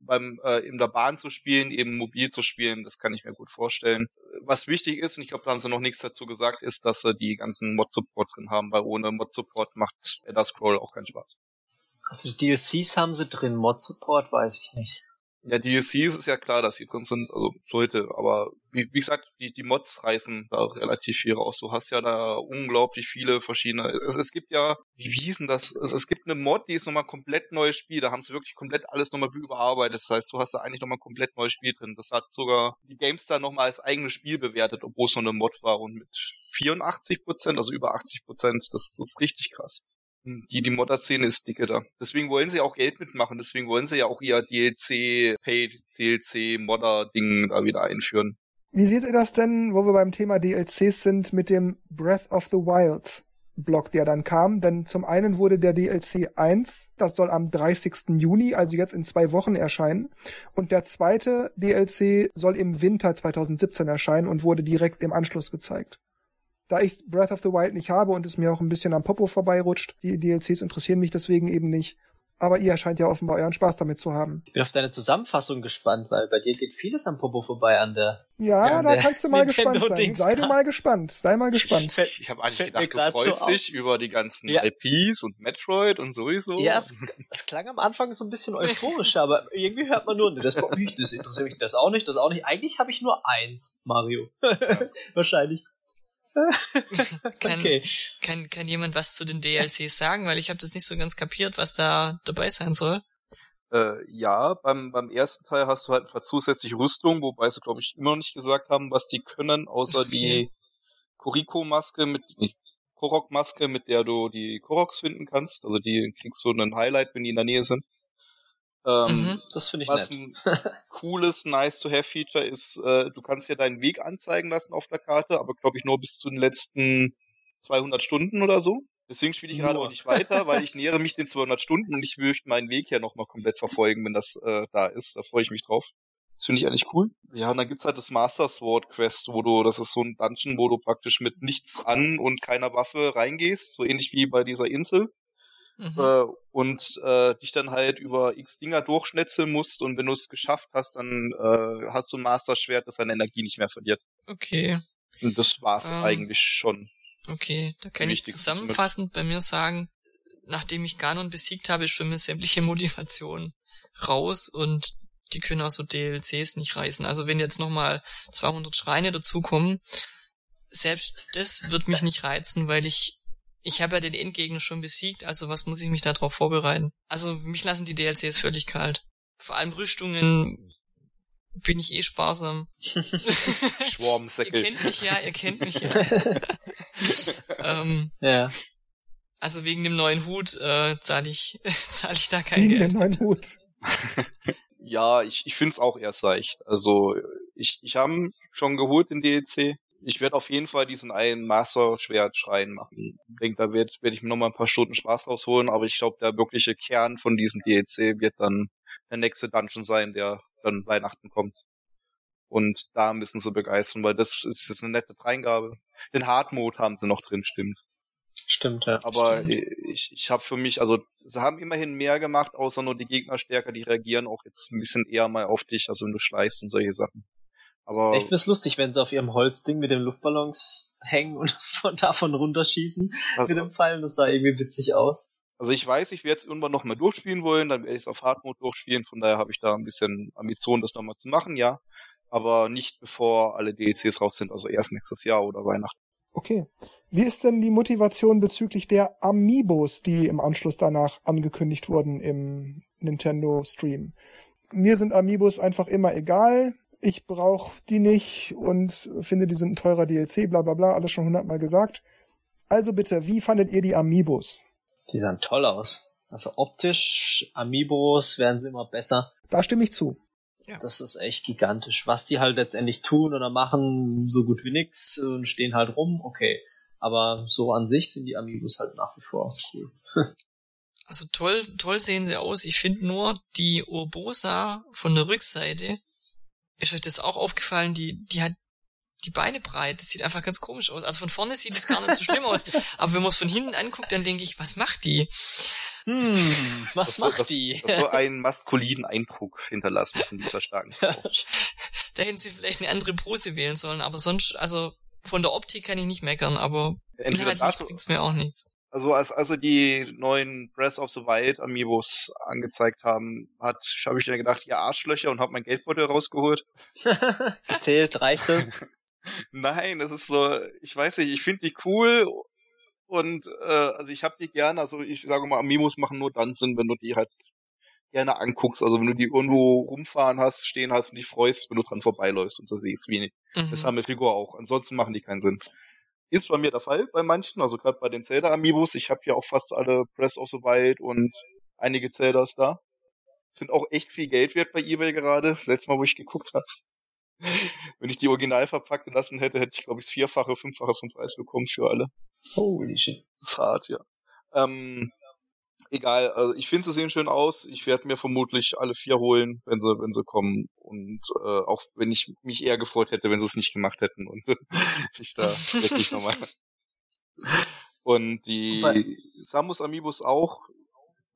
beim äh, in der Bahn zu spielen, eben mobil zu spielen, das kann ich mir gut vorstellen. Was wichtig ist, und ich glaube, da haben sie noch nichts dazu gesagt, ist, dass sie die ganzen Mod-Support drin haben, weil ohne Mod-Support macht Elder Scroll auch keinen Spaß. Also DLCs haben sie drin, Mod-Support weiß ich nicht. Ja, DLCs ist ja klar, dass sie drin sind, also sollte, aber wie, wie gesagt, die, die Mods reißen da relativ viel raus. Du hast ja da unglaublich viele verschiedene. Es, es gibt ja, wie, wie hieß denn das? Es, es gibt eine Mod, die ist nochmal komplett neues Spiel. Da haben sie wirklich komplett alles nochmal überarbeitet. Das heißt, du hast da eigentlich nochmal komplett neues Spiel drin. Das hat sogar die GameStar nochmal als eigenes Spiel bewertet, obwohl es nur eine Mod war und mit 84 Prozent, also über 80 Prozent. Das ist richtig krass die, die Modder-Szene ist dicke da. Deswegen wollen sie auch Geld mitmachen, deswegen wollen sie ja auch ihr DLC, Paid DLC, Modder-Ding da wieder einführen. Wie seht ihr das denn, wo wir beim Thema DLCs sind, mit dem Breath of the Wild Block, der dann kam? Denn zum einen wurde der DLC 1, das soll am 30. Juni, also jetzt in zwei Wochen erscheinen. Und der zweite DLC soll im Winter 2017 erscheinen und wurde direkt im Anschluss gezeigt da ich Breath of the Wild nicht habe und es mir auch ein bisschen am Popo vorbeirutscht, die DLCs interessieren mich deswegen eben nicht. Aber ihr scheint ja offenbar euren Spaß damit zu haben. Ich bin auf deine Zusammenfassung gespannt, weil bei dir geht vieles am Popo vorbei an der. Ja, ja da kannst du mal Nintendo gespannt sein. Sei du mal gespannt. Sei mal gespannt. Ich, ich habe eigentlich gedacht, du freust so dich über die ganzen ja. IPs und Metroid und sowieso. Ja, es, es, klang am Anfang so ein bisschen euphorisch, aber irgendwie hört man nur, das braucht mich, das interessiert mich das auch nicht, das auch nicht. Eigentlich habe ich nur eins, Mario. Ja. Wahrscheinlich kann, okay. kann, kann jemand was zu den DLCs sagen? Weil ich habe das nicht so ganz kapiert, was da dabei sein soll. Äh, ja, beim, beim ersten Teil hast du halt ein paar zusätzliche Rüstung, wobei sie, glaube ich, immer noch nicht gesagt haben, was die können, außer okay. die Koriko-Maske mit, Korok-Maske, mit der du die Koroks finden kannst. Also die kriegst du einen Highlight, wenn die in der Nähe sind. Ähm, mhm, das finde ich was nett. ein cooles Nice-to-have-Feature ist, äh, du kannst ja deinen Weg anzeigen lassen auf der Karte, aber glaube ich nur bis zu den letzten 200 Stunden oder so. Deswegen spiele ich gerade auch nicht weiter, weil ich nähere mich den 200 Stunden und ich möchte meinen Weg ja nochmal komplett verfolgen, wenn das äh, da ist. Da freue ich mich drauf. Das finde ich eigentlich cool. Ja, und dann gibt's halt das Master Sword Quest, wo du, das ist so ein Dungeon, wo du praktisch mit nichts an und keiner Waffe reingehst, so ähnlich wie bei dieser Insel mhm. äh, und äh, dich dann halt über x Dinger durchschnetzeln musst und wenn du es geschafft hast, dann äh, hast du ein Master-Schwert, das seine Energie nicht mehr verliert. Okay. Und das war's ähm, eigentlich schon. Okay, da kann ich zusammenfassend bei mir sagen, nachdem ich Ganon besiegt habe, ist für mich sämtliche Motivation raus und die können auch so DLCs nicht reißen. Also wenn jetzt nochmal 200 Schreine dazukommen, selbst das wird mich nicht reizen, weil ich ich habe ja den Endgegner schon besiegt, also was muss ich mich darauf vorbereiten? Also mich lassen die DLCs völlig kalt. Vor allem Rüstungen bin ich eh sparsam. Schwarmsäckel. ihr kennt mich ja, ihr kennt mich ja. ähm, ja. Also wegen dem neuen Hut äh, zahle ich, zahl ich da kein wegen Geld. Wegen dem neuen Hut. ja, ich, ich finde es auch erst leicht. Also ich, ich habe schon geholt den DLC ich werde auf jeden Fall diesen einen Master-Schwert-Schrein machen. Ich denke, da werde werd ich mir nochmal ein paar Stunden Spaß rausholen, aber ich glaube, der wirkliche Kern von diesem DLC wird dann der nächste Dungeon sein, der dann Weihnachten kommt. Und da müssen sie begeistern, weil das ist, ist eine nette Dreingabe. Den Hard Mode haben sie noch drin, stimmt. Stimmt, ja. Aber Stimmt. ich, ich habe für mich, also sie haben immerhin mehr gemacht, außer nur die Gegner stärker, die reagieren auch jetzt ein bisschen eher mal auf dich, also wenn du schleißt und solche Sachen. Aber Ich find's lustig, wenn sie auf ihrem Holzding mit den Luftballons hängen und von davon runterschießen also, mit dem Pfeilen. Das sah irgendwie witzig aus. also ich weiß, ich werde es irgendwann noch mal durchspielen wollen, dann werde ich es auf Hard Mode durchspielen, von daher habe ich da ein bisschen Ambition, das nochmal zu machen, ja. Aber nicht bevor alle DLCs raus sind, also erst nächstes Jahr oder Weihnachten. Okay. Wie ist denn die Motivation bezüglich der Amiibos, die im Anschluss danach angekündigt wurden im Nintendo Stream? Mir sind Amiibos einfach immer egal. Ich brauche die nicht und finde, die sind ein teurer DLC, bla bla bla, alles schon hundertmal gesagt. Also bitte, wie fandet ihr die Amiibos? Die sahen toll aus. Also optisch, Amiibos werden sie immer besser. Da stimme ich zu. Ja. Das ist echt gigantisch. Was die halt letztendlich tun oder machen, so gut wie nix und stehen halt rum, okay. Aber so an sich sind die Amiibos halt nach wie vor cool. Also toll, toll sehen sie aus. Ich finde nur die Urbosa von der Rückseite. Ist euch das auch aufgefallen? Die, die hat die Beine breit. Das sieht einfach ganz komisch aus. Also von vorne sieht es gar nicht so schlimm aus. Aber wenn man es von hinten anguckt, dann denke ich, was macht die? Hm, was Das macht soll, die? Das, das soll einen maskulinen Eindruck hinterlassen von dieser starken Frau. Da hätten sie vielleicht eine andere Pose wählen sollen. Aber sonst, also von der Optik kann ich nicht meckern. Aber Entweder inhaltlich bringt's mir auch nichts. Also als also die neuen Breath of the Wild Amiibos angezeigt haben, hat habe ich dann gedacht, ihr Arschlöcher und habe mein Geldbeutel rausgeholt. Zählt, reicht es? Nein, das ist so, ich weiß nicht, ich finde die cool und äh, also ich habe die gerne, also ich sage mal, Amiibos machen nur dann Sinn, wenn du die halt gerne anguckst, also wenn du die irgendwo rumfahren hast, stehen hast und dich freust, wenn du dran vorbeiläufst und so siehst, wie Mhm. das haben wir Figur auch. Ansonsten machen die keinen Sinn. Ist bei mir der Fall bei manchen, also gerade bei den Zelda Amiibos. Ich habe hier auch fast alle Breath of the Wild und einige Zeldas da. Sind auch echt viel Geld wert bei eBay gerade. Das letzte Mal, wo ich geguckt habe. Wenn ich die original verpackt lassen hätte, hätte ich glaube ich das vierfache, fünffache vom Preis bekommen für alle. Holy shit. Das ist hart, ja. Ähm, egal, also ich finde sie sehen schön aus. Ich werde mir vermutlich alle vier holen, wenn sie, wenn sie kommen. Und äh, auch wenn ich mich eher gefreut hätte, wenn sie es nicht gemacht hätten und ich da wirklich nochmal. Und die Wobei- Samus Amiibos auch,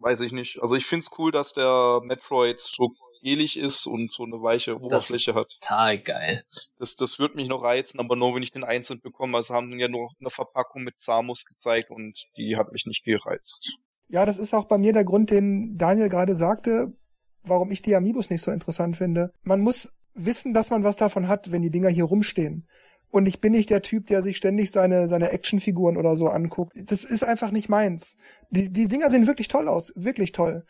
weiß ich nicht. Also ich find's cool, dass der Metroid so gelig ist und so eine weiche Oberfläche hat. total geil. Das, das wird mich noch reizen, aber nur wenn ich den einzeln bekomme. Also haben ja nur eine Verpackung mit Samus gezeigt und die hat mich nicht gereizt. Ja, das ist auch bei mir der Grund, den Daniel gerade sagte, warum ich die Amiibos nicht so interessant finde. Man muss wissen, dass man was davon hat, wenn die Dinger hier rumstehen. Und ich bin nicht der Typ, der sich ständig seine, seine Actionfiguren oder so anguckt. Das ist einfach nicht meins. Die, die Dinger sehen wirklich toll aus, wirklich toll.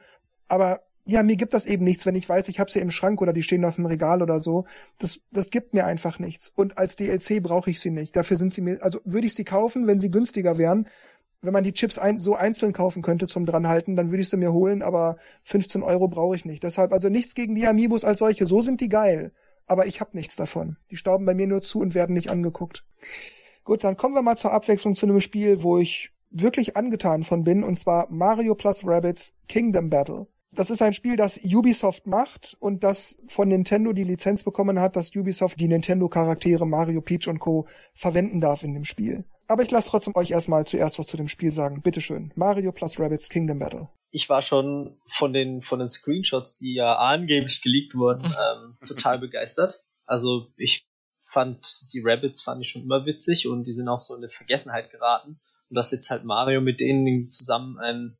Aber ja, mir gibt das eben nichts, wenn ich weiß, ich habe sie im Schrank oder die stehen auf dem Regal oder so. Das, das gibt mir einfach nichts. Und als DLC brauche ich sie nicht. Dafür sind sie mir, also würde ich sie kaufen, wenn sie günstiger wären. Wenn man die Chips ein, so einzeln kaufen könnte zum dranhalten, dann würde ich sie mir holen, aber 15 Euro brauche ich nicht. Deshalb also nichts gegen die Amiibos als solche. So sind die geil. Aber ich habe nichts davon. Die stauben bei mir nur zu und werden nicht angeguckt. Gut, dann kommen wir mal zur Abwechslung zu einem Spiel, wo ich wirklich angetan von bin, und zwar Mario plus Rabbids Kingdom Battle. Das ist ein Spiel, das Ubisoft macht und das von Nintendo die Lizenz bekommen hat, dass Ubisoft die Nintendo-Charaktere Mario, Peach und Co. verwenden darf in dem Spiel. Aber ich lasse trotzdem euch erstmal zuerst was zu dem Spiel sagen. Bitteschön. Mario plus Rabbids Kingdom Battle. Ich war schon von den, von den Screenshots, die ja angeblich geleakt wurden, ähm, total begeistert. Also ich fand die Rabbits fand ich schon immer witzig und die sind auch so in die Vergessenheit geraten. Und dass jetzt halt Mario mit denen zusammen ein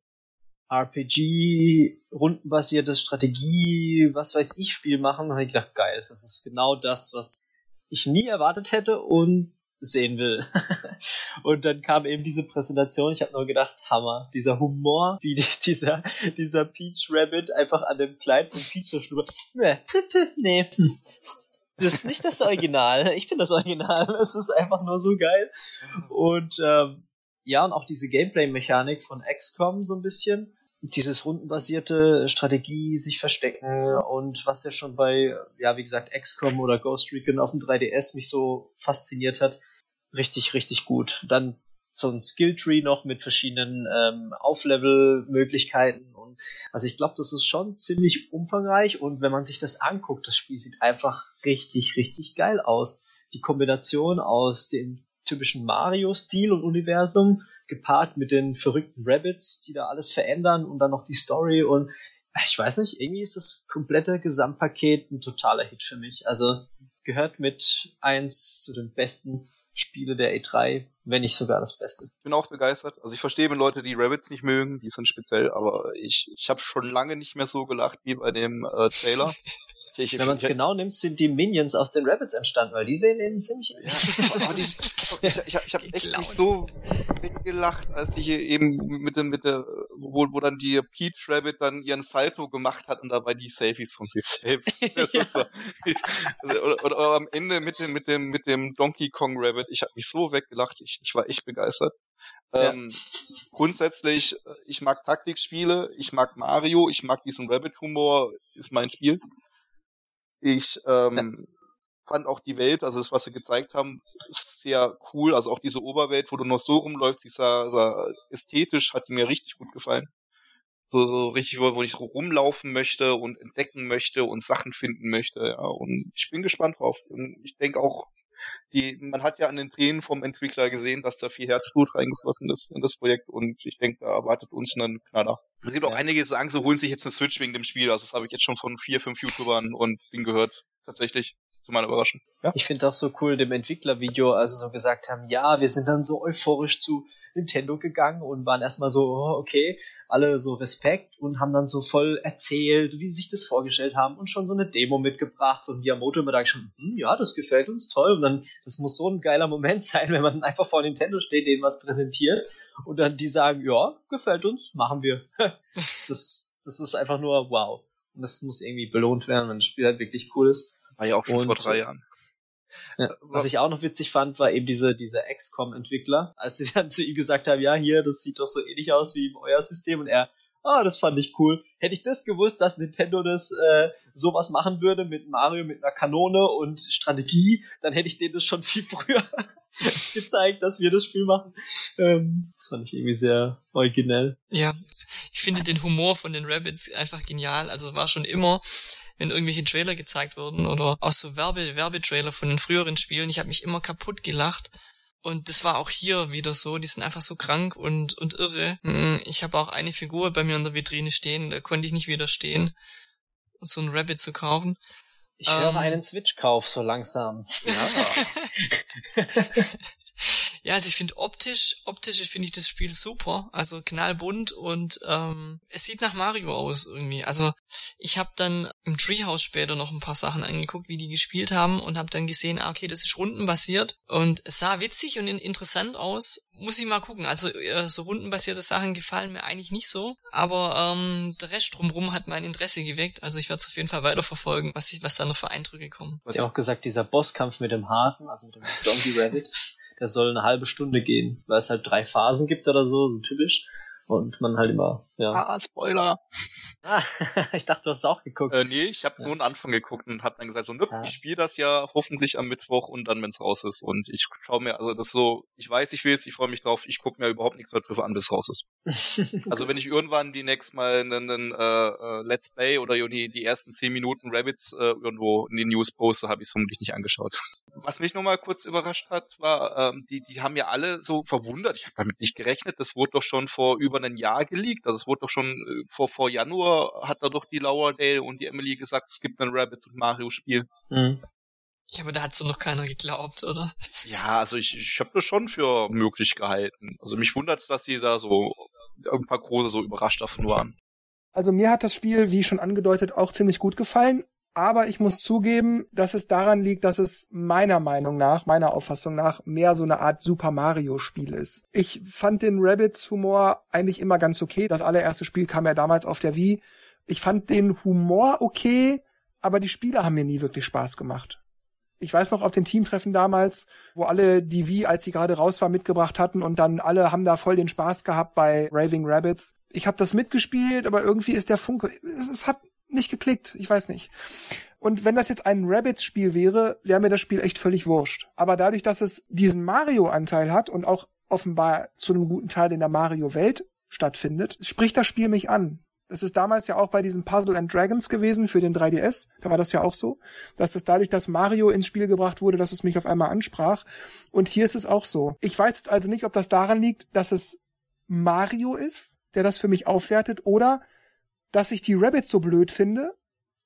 RPG, rundenbasiertes Strategie, was weiß ich, Spiel machen, habe ich gedacht, geil, das ist genau das, was ich nie erwartet hätte und sehen will. und dann kam eben diese Präsentation, ich habe nur gedacht, Hammer, dieser Humor, wie die, dieser, dieser Peach Rabbit einfach an dem Kleid von Peach so schnurrt. Nee, das ist nicht das Original. Ich bin das Original. Es ist einfach nur so geil. Und ähm, ja, und auch diese Gameplay-Mechanik von XCOM so ein bisschen. Dieses rundenbasierte Strategie, sich verstecken und was ja schon bei, ja, wie gesagt, XCOM oder Ghost Recon auf dem 3DS mich so fasziniert hat, richtig, richtig gut. Dann so ein Skilltree noch mit verschiedenen ähm, Auflevel-Möglichkeiten also ich glaube, das ist schon ziemlich umfangreich und wenn man sich das anguckt, das Spiel sieht einfach richtig, richtig geil aus. Die Kombination aus dem typischen Mario-Stil und Universum gepaart mit den verrückten Rabbits, die da alles verändern und dann noch die Story und ich weiß nicht, irgendwie ist das komplette Gesamtpaket ein totaler Hit für mich. Also gehört mit eins zu den besten Spiele der E3, wenn nicht sogar das Beste. Ich bin auch begeistert. Also ich verstehe, wenn Leute die Rabbits nicht mögen, die sind speziell, aber ich, ich habe schon lange nicht mehr so gelacht wie bei dem äh, Trailer. Ich, Wenn man es genau nimmt, sind die Minions aus den Rabbits entstanden, weil die sehen eben ziemlich ja, aber die, ich, ich, ich habe echt nicht so weggelacht, als ich eben mit dem, mit der, wo, wo dann die Peach Rabbit dann ihren Salto gemacht hat und dabei die Selfies von sich selbst. Ja. so, ich, oder, oder, oder, am Ende mit dem, mit dem, mit dem Donkey Kong Rabbit. Ich habe mich so weggelacht. Ich, ich war echt begeistert. Ja. Ähm, grundsätzlich, ich mag Taktikspiele, ich mag Mario, ich mag diesen Rabbit-Humor, ist mein Spiel. Ich ähm, ja. Fand auch die Welt, also das, was sie gezeigt haben, sehr cool. Also auch diese Oberwelt, wo du noch so rumläufst, die sah, sah ästhetisch, hat mir richtig gut gefallen. So, so richtig, wo, ich rumlaufen möchte und entdecken möchte und Sachen finden möchte, ja. Und ich bin gespannt drauf. Und ich denke auch, die, man hat ja an den Tränen vom Entwickler gesehen, dass da viel Herzblut reingeflossen ist in das Projekt und ich denke, da erwartet uns einen Knaller. Es gibt auch einige, die sagen, sie holen sich jetzt eine Switch wegen dem Spiel. Also das habe ich jetzt schon von vier, fünf YouTubern und bin gehört. Tatsächlich zu meiner Überraschung. Ja. Ich finde auch so cool dem Entwicklervideo, als sie so gesagt haben, ja, wir sind dann so euphorisch zu Nintendo gegangen und waren erstmal so, oh, okay, alle so Respekt und haben dann so voll erzählt, wie sie sich das vorgestellt haben und schon so eine Demo mitgebracht und Miyamoto immer da schon, hm, ja, das gefällt uns toll und dann, das muss so ein geiler Moment sein, wenn man einfach vor Nintendo steht, denen was präsentiert und dann die sagen, ja, gefällt uns, machen wir. das, das ist einfach nur wow. Und das muss irgendwie belohnt werden, wenn das Spiel halt wirklich cool ist. War ja auch schon und, vor drei Jahren. Ja, was ich auch noch witzig fand, war eben diese, diese XCOM-Entwickler, als sie dann zu ihm gesagt haben, ja, hier, das sieht doch so ähnlich aus wie euer System und er, ah, das fand ich cool. Hätte ich das gewusst, dass Nintendo das äh, sowas machen würde mit Mario, mit einer Kanone und Strategie, dann hätte ich denen das schon viel früher gezeigt, dass wir das Spiel machen. Ähm, das fand ich irgendwie sehr originell. Ja, ich finde den Humor von den Rabbits einfach genial. Also war schon immer wenn irgendwelche Trailer gezeigt wurden oder auch so Werbe Werbetrailer von den früheren Spielen. Ich habe mich immer kaputt gelacht. Und das war auch hier wieder so. Die sind einfach so krank und, und irre. Hm, ich habe auch eine Figur bei mir in der Vitrine stehen, da konnte ich nicht widerstehen, so ein Rabbit zu kaufen. Ich höre ähm, einen Switch-Kauf so langsam. Ja. Ja, also ich finde optisch, optisch finde ich das Spiel super, also knallbunt und ähm, es sieht nach Mario aus irgendwie. Also ich habe dann im Treehouse später noch ein paar Sachen angeguckt, wie die gespielt haben und habe dann gesehen, ah, okay, das ist rundenbasiert und es sah witzig und interessant aus. Muss ich mal gucken. Also äh, so rundenbasierte Sachen gefallen mir eigentlich nicht so, aber ähm, der Rest drumherum hat mein Interesse geweckt. Also ich werde es auf jeden Fall weiterverfolgen, was ich, was da noch für Eindrücke kommen. Du hast ja auch gesagt, dieser Bosskampf mit dem Hasen, also mit dem Donkey Rabbit der soll eine halbe Stunde gehen, weil es halt drei Phasen gibt oder so, so typisch. Und man halt immer, ja. Ah, Spoiler. Ah, ich dachte, du hast es auch geguckt. Äh, nee, ich habe ja. nur einen Anfang geguckt und hab dann gesagt, so, nüpp, ja. ich spiele das ja hoffentlich am Mittwoch und dann, wenn's raus ist. Und ich schaue mir, also das ist so, ich weiß, ich will es, ich freue mich drauf, ich gucke mir überhaupt nichts mehr drüber an, bis es raus ist. also wenn ich irgendwann die nächst mal einen, einen äh, äh, Let's Play oder die, die ersten zehn Minuten Rabbits äh, irgendwo in die News poste, habe ich es vermutlich nicht angeschaut. Was mich nochmal kurz überrascht hat, war, ähm, die, die haben ja alle so verwundert, ich habe damit nicht gerechnet, das wurde doch schon vor über einem Jahr geleakt. Also es wurde doch schon äh, vor, vor Januar hat da doch die Lauderdale und die Emily gesagt, es gibt ein Rabbits und Mario Spiel. Mhm. Ja, aber da hat's doch noch keiner geglaubt, oder? Ja, also ich, ich habe das schon für möglich gehalten. Also mich wundert dass sie da so ein paar große so überrascht davon waren. Also mir hat das Spiel, wie schon angedeutet, auch ziemlich gut gefallen. Aber ich muss zugeben, dass es daran liegt, dass es meiner Meinung nach, meiner Auffassung nach, mehr so eine Art Super Mario Spiel ist. Ich fand den Rabbits Humor eigentlich immer ganz okay. Das allererste Spiel kam ja damals auf der Wii. Ich fand den Humor okay, aber die Spiele haben mir nie wirklich Spaß gemacht. Ich weiß noch auf den Teamtreffen damals, wo alle die Wii, als sie gerade raus war, mitgebracht hatten und dann alle haben da voll den Spaß gehabt bei Raving Rabbits. Ich habe das mitgespielt, aber irgendwie ist der Funke, es, es hat nicht geklickt. Ich weiß nicht. Und wenn das jetzt ein Rabbits-Spiel wäre, wäre mir das Spiel echt völlig wurscht. Aber dadurch, dass es diesen Mario-Anteil hat und auch offenbar zu einem guten Teil in der Mario-Welt stattfindet, spricht das Spiel mich an. Das ist damals ja auch bei diesem Puzzle and Dragons gewesen für den 3DS. Da war das ja auch so, dass es dadurch, dass Mario ins Spiel gebracht wurde, dass es mich auf einmal ansprach. Und hier ist es auch so. Ich weiß jetzt also nicht, ob das daran liegt, dass es Mario ist, der das für mich aufwertet, oder dass ich die Rabbits so blöd finde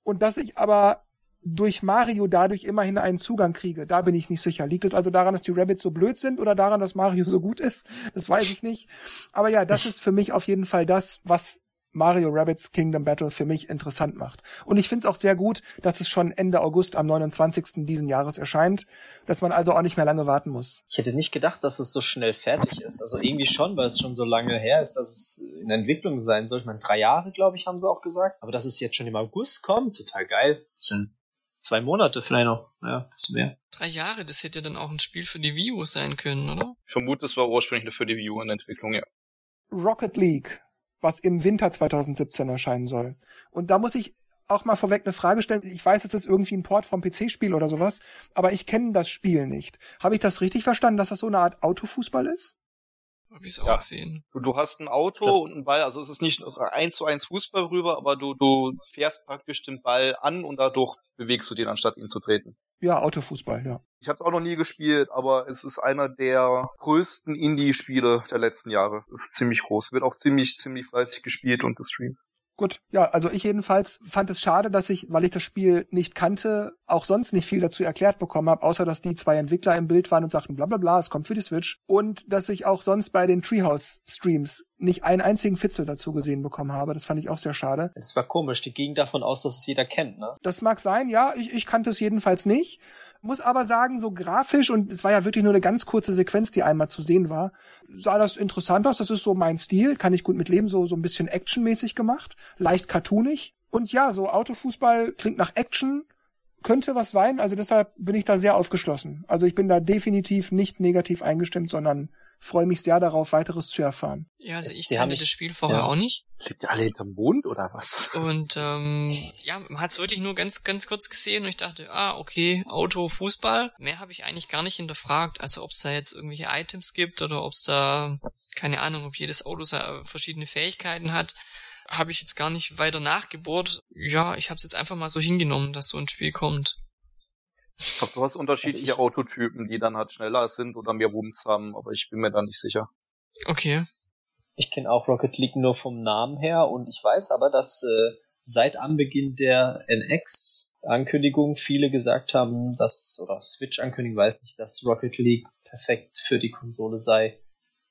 und dass ich aber durch Mario dadurch immerhin einen Zugang kriege. Da bin ich nicht sicher. Liegt es also daran, dass die Rabbits so blöd sind oder daran, dass Mario so gut ist? Das weiß ich nicht. Aber ja, das ist für mich auf jeden Fall das, was Mario Rabbits Kingdom Battle für mich interessant macht. Und ich finde es auch sehr gut, dass es schon Ende August am 29. diesen Jahres erscheint, dass man also auch nicht mehr lange warten muss. Ich hätte nicht gedacht, dass es so schnell fertig ist. Also irgendwie schon, weil es schon so lange her ist, dass es in Entwicklung sein soll. Ich meine, drei Jahre, glaube ich, haben sie auch gesagt. Aber dass es jetzt schon im August kommt, total geil. Das sind zwei Monate vielleicht noch. Ja, bisschen mehr. Drei Jahre, das hätte dann auch ein Spiel für die Wii U sein können, oder? Ich vermute, es war ursprünglich für die Wii U in Entwicklung, ja. Rocket League was im Winter 2017 erscheinen soll. Und da muss ich auch mal vorweg eine Frage stellen. Ich weiß, es ist irgendwie ein Port vom PC-Spiel oder sowas, aber ich kenne das Spiel nicht. Habe ich das richtig verstanden, dass das so eine Art Autofußball ist? Hab ich's auch ja. gesehen. Du, du hast ein Auto ja. und einen Ball, also es ist nicht eins zu eins Fußball rüber, aber du, du fährst praktisch den Ball an und dadurch bewegst du den, anstatt ihn zu treten. Ja, Autofußball, ja. Ich habe es auch noch nie gespielt, aber es ist einer der größten Indie-Spiele der letzten Jahre. Es ist ziemlich groß, wird auch ziemlich, ziemlich fleißig gespielt und gestreamt. Gut, ja, also ich jedenfalls fand es schade, dass ich, weil ich das Spiel nicht kannte, auch sonst nicht viel dazu erklärt bekommen habe, außer dass die zwei Entwickler im Bild waren und sagten, bla bla bla, es kommt für die Switch. Und dass ich auch sonst bei den Treehouse-Streams nicht einen einzigen Fitzel dazu gesehen bekommen habe. Das fand ich auch sehr schade. Das war komisch, die ging davon aus, dass es jeder kennt, ne? Das mag sein, ja, ich, ich kannte es jedenfalls nicht. Muss aber sagen, so grafisch, und es war ja wirklich nur eine ganz kurze Sequenz, die einmal zu sehen war, sah das interessant aus. Das ist so mein Stil, kann ich gut mitleben, so, so ein bisschen actionmäßig gemacht, leicht cartoonig. Und ja, so Autofußball klingt nach Action, könnte was sein, also deshalb bin ich da sehr aufgeschlossen. Also ich bin da definitiv nicht negativ eingestimmt, sondern freue mich sehr darauf, weiteres zu erfahren. Ja, also ich kannte das Spiel vorher ja. auch nicht. Lebt ihr alle hinterm Mond oder was? Und ähm, ja, man hat es wirklich nur ganz, ganz kurz gesehen und ich dachte, ah, okay, Auto, Fußball. Mehr habe ich eigentlich gar nicht hinterfragt. Also ob es da jetzt irgendwelche Items gibt oder ob es da, keine Ahnung, ob jedes Auto verschiedene Fähigkeiten hat habe ich jetzt gar nicht weiter nachgebohrt. Ja, ich habe es jetzt einfach mal so hingenommen, dass so ein Spiel kommt. Ich glaube, du hast unterschiedliche also Autotypen, die dann halt schneller sind oder mehr Wumms haben, aber ich bin mir da nicht sicher. Okay. Ich kenne auch Rocket League nur vom Namen her und ich weiß aber, dass äh, seit Anbeginn der NX-Ankündigung viele gesagt haben, dass, oder Switch-Ankündigung weiß nicht, dass Rocket League perfekt für die Konsole sei.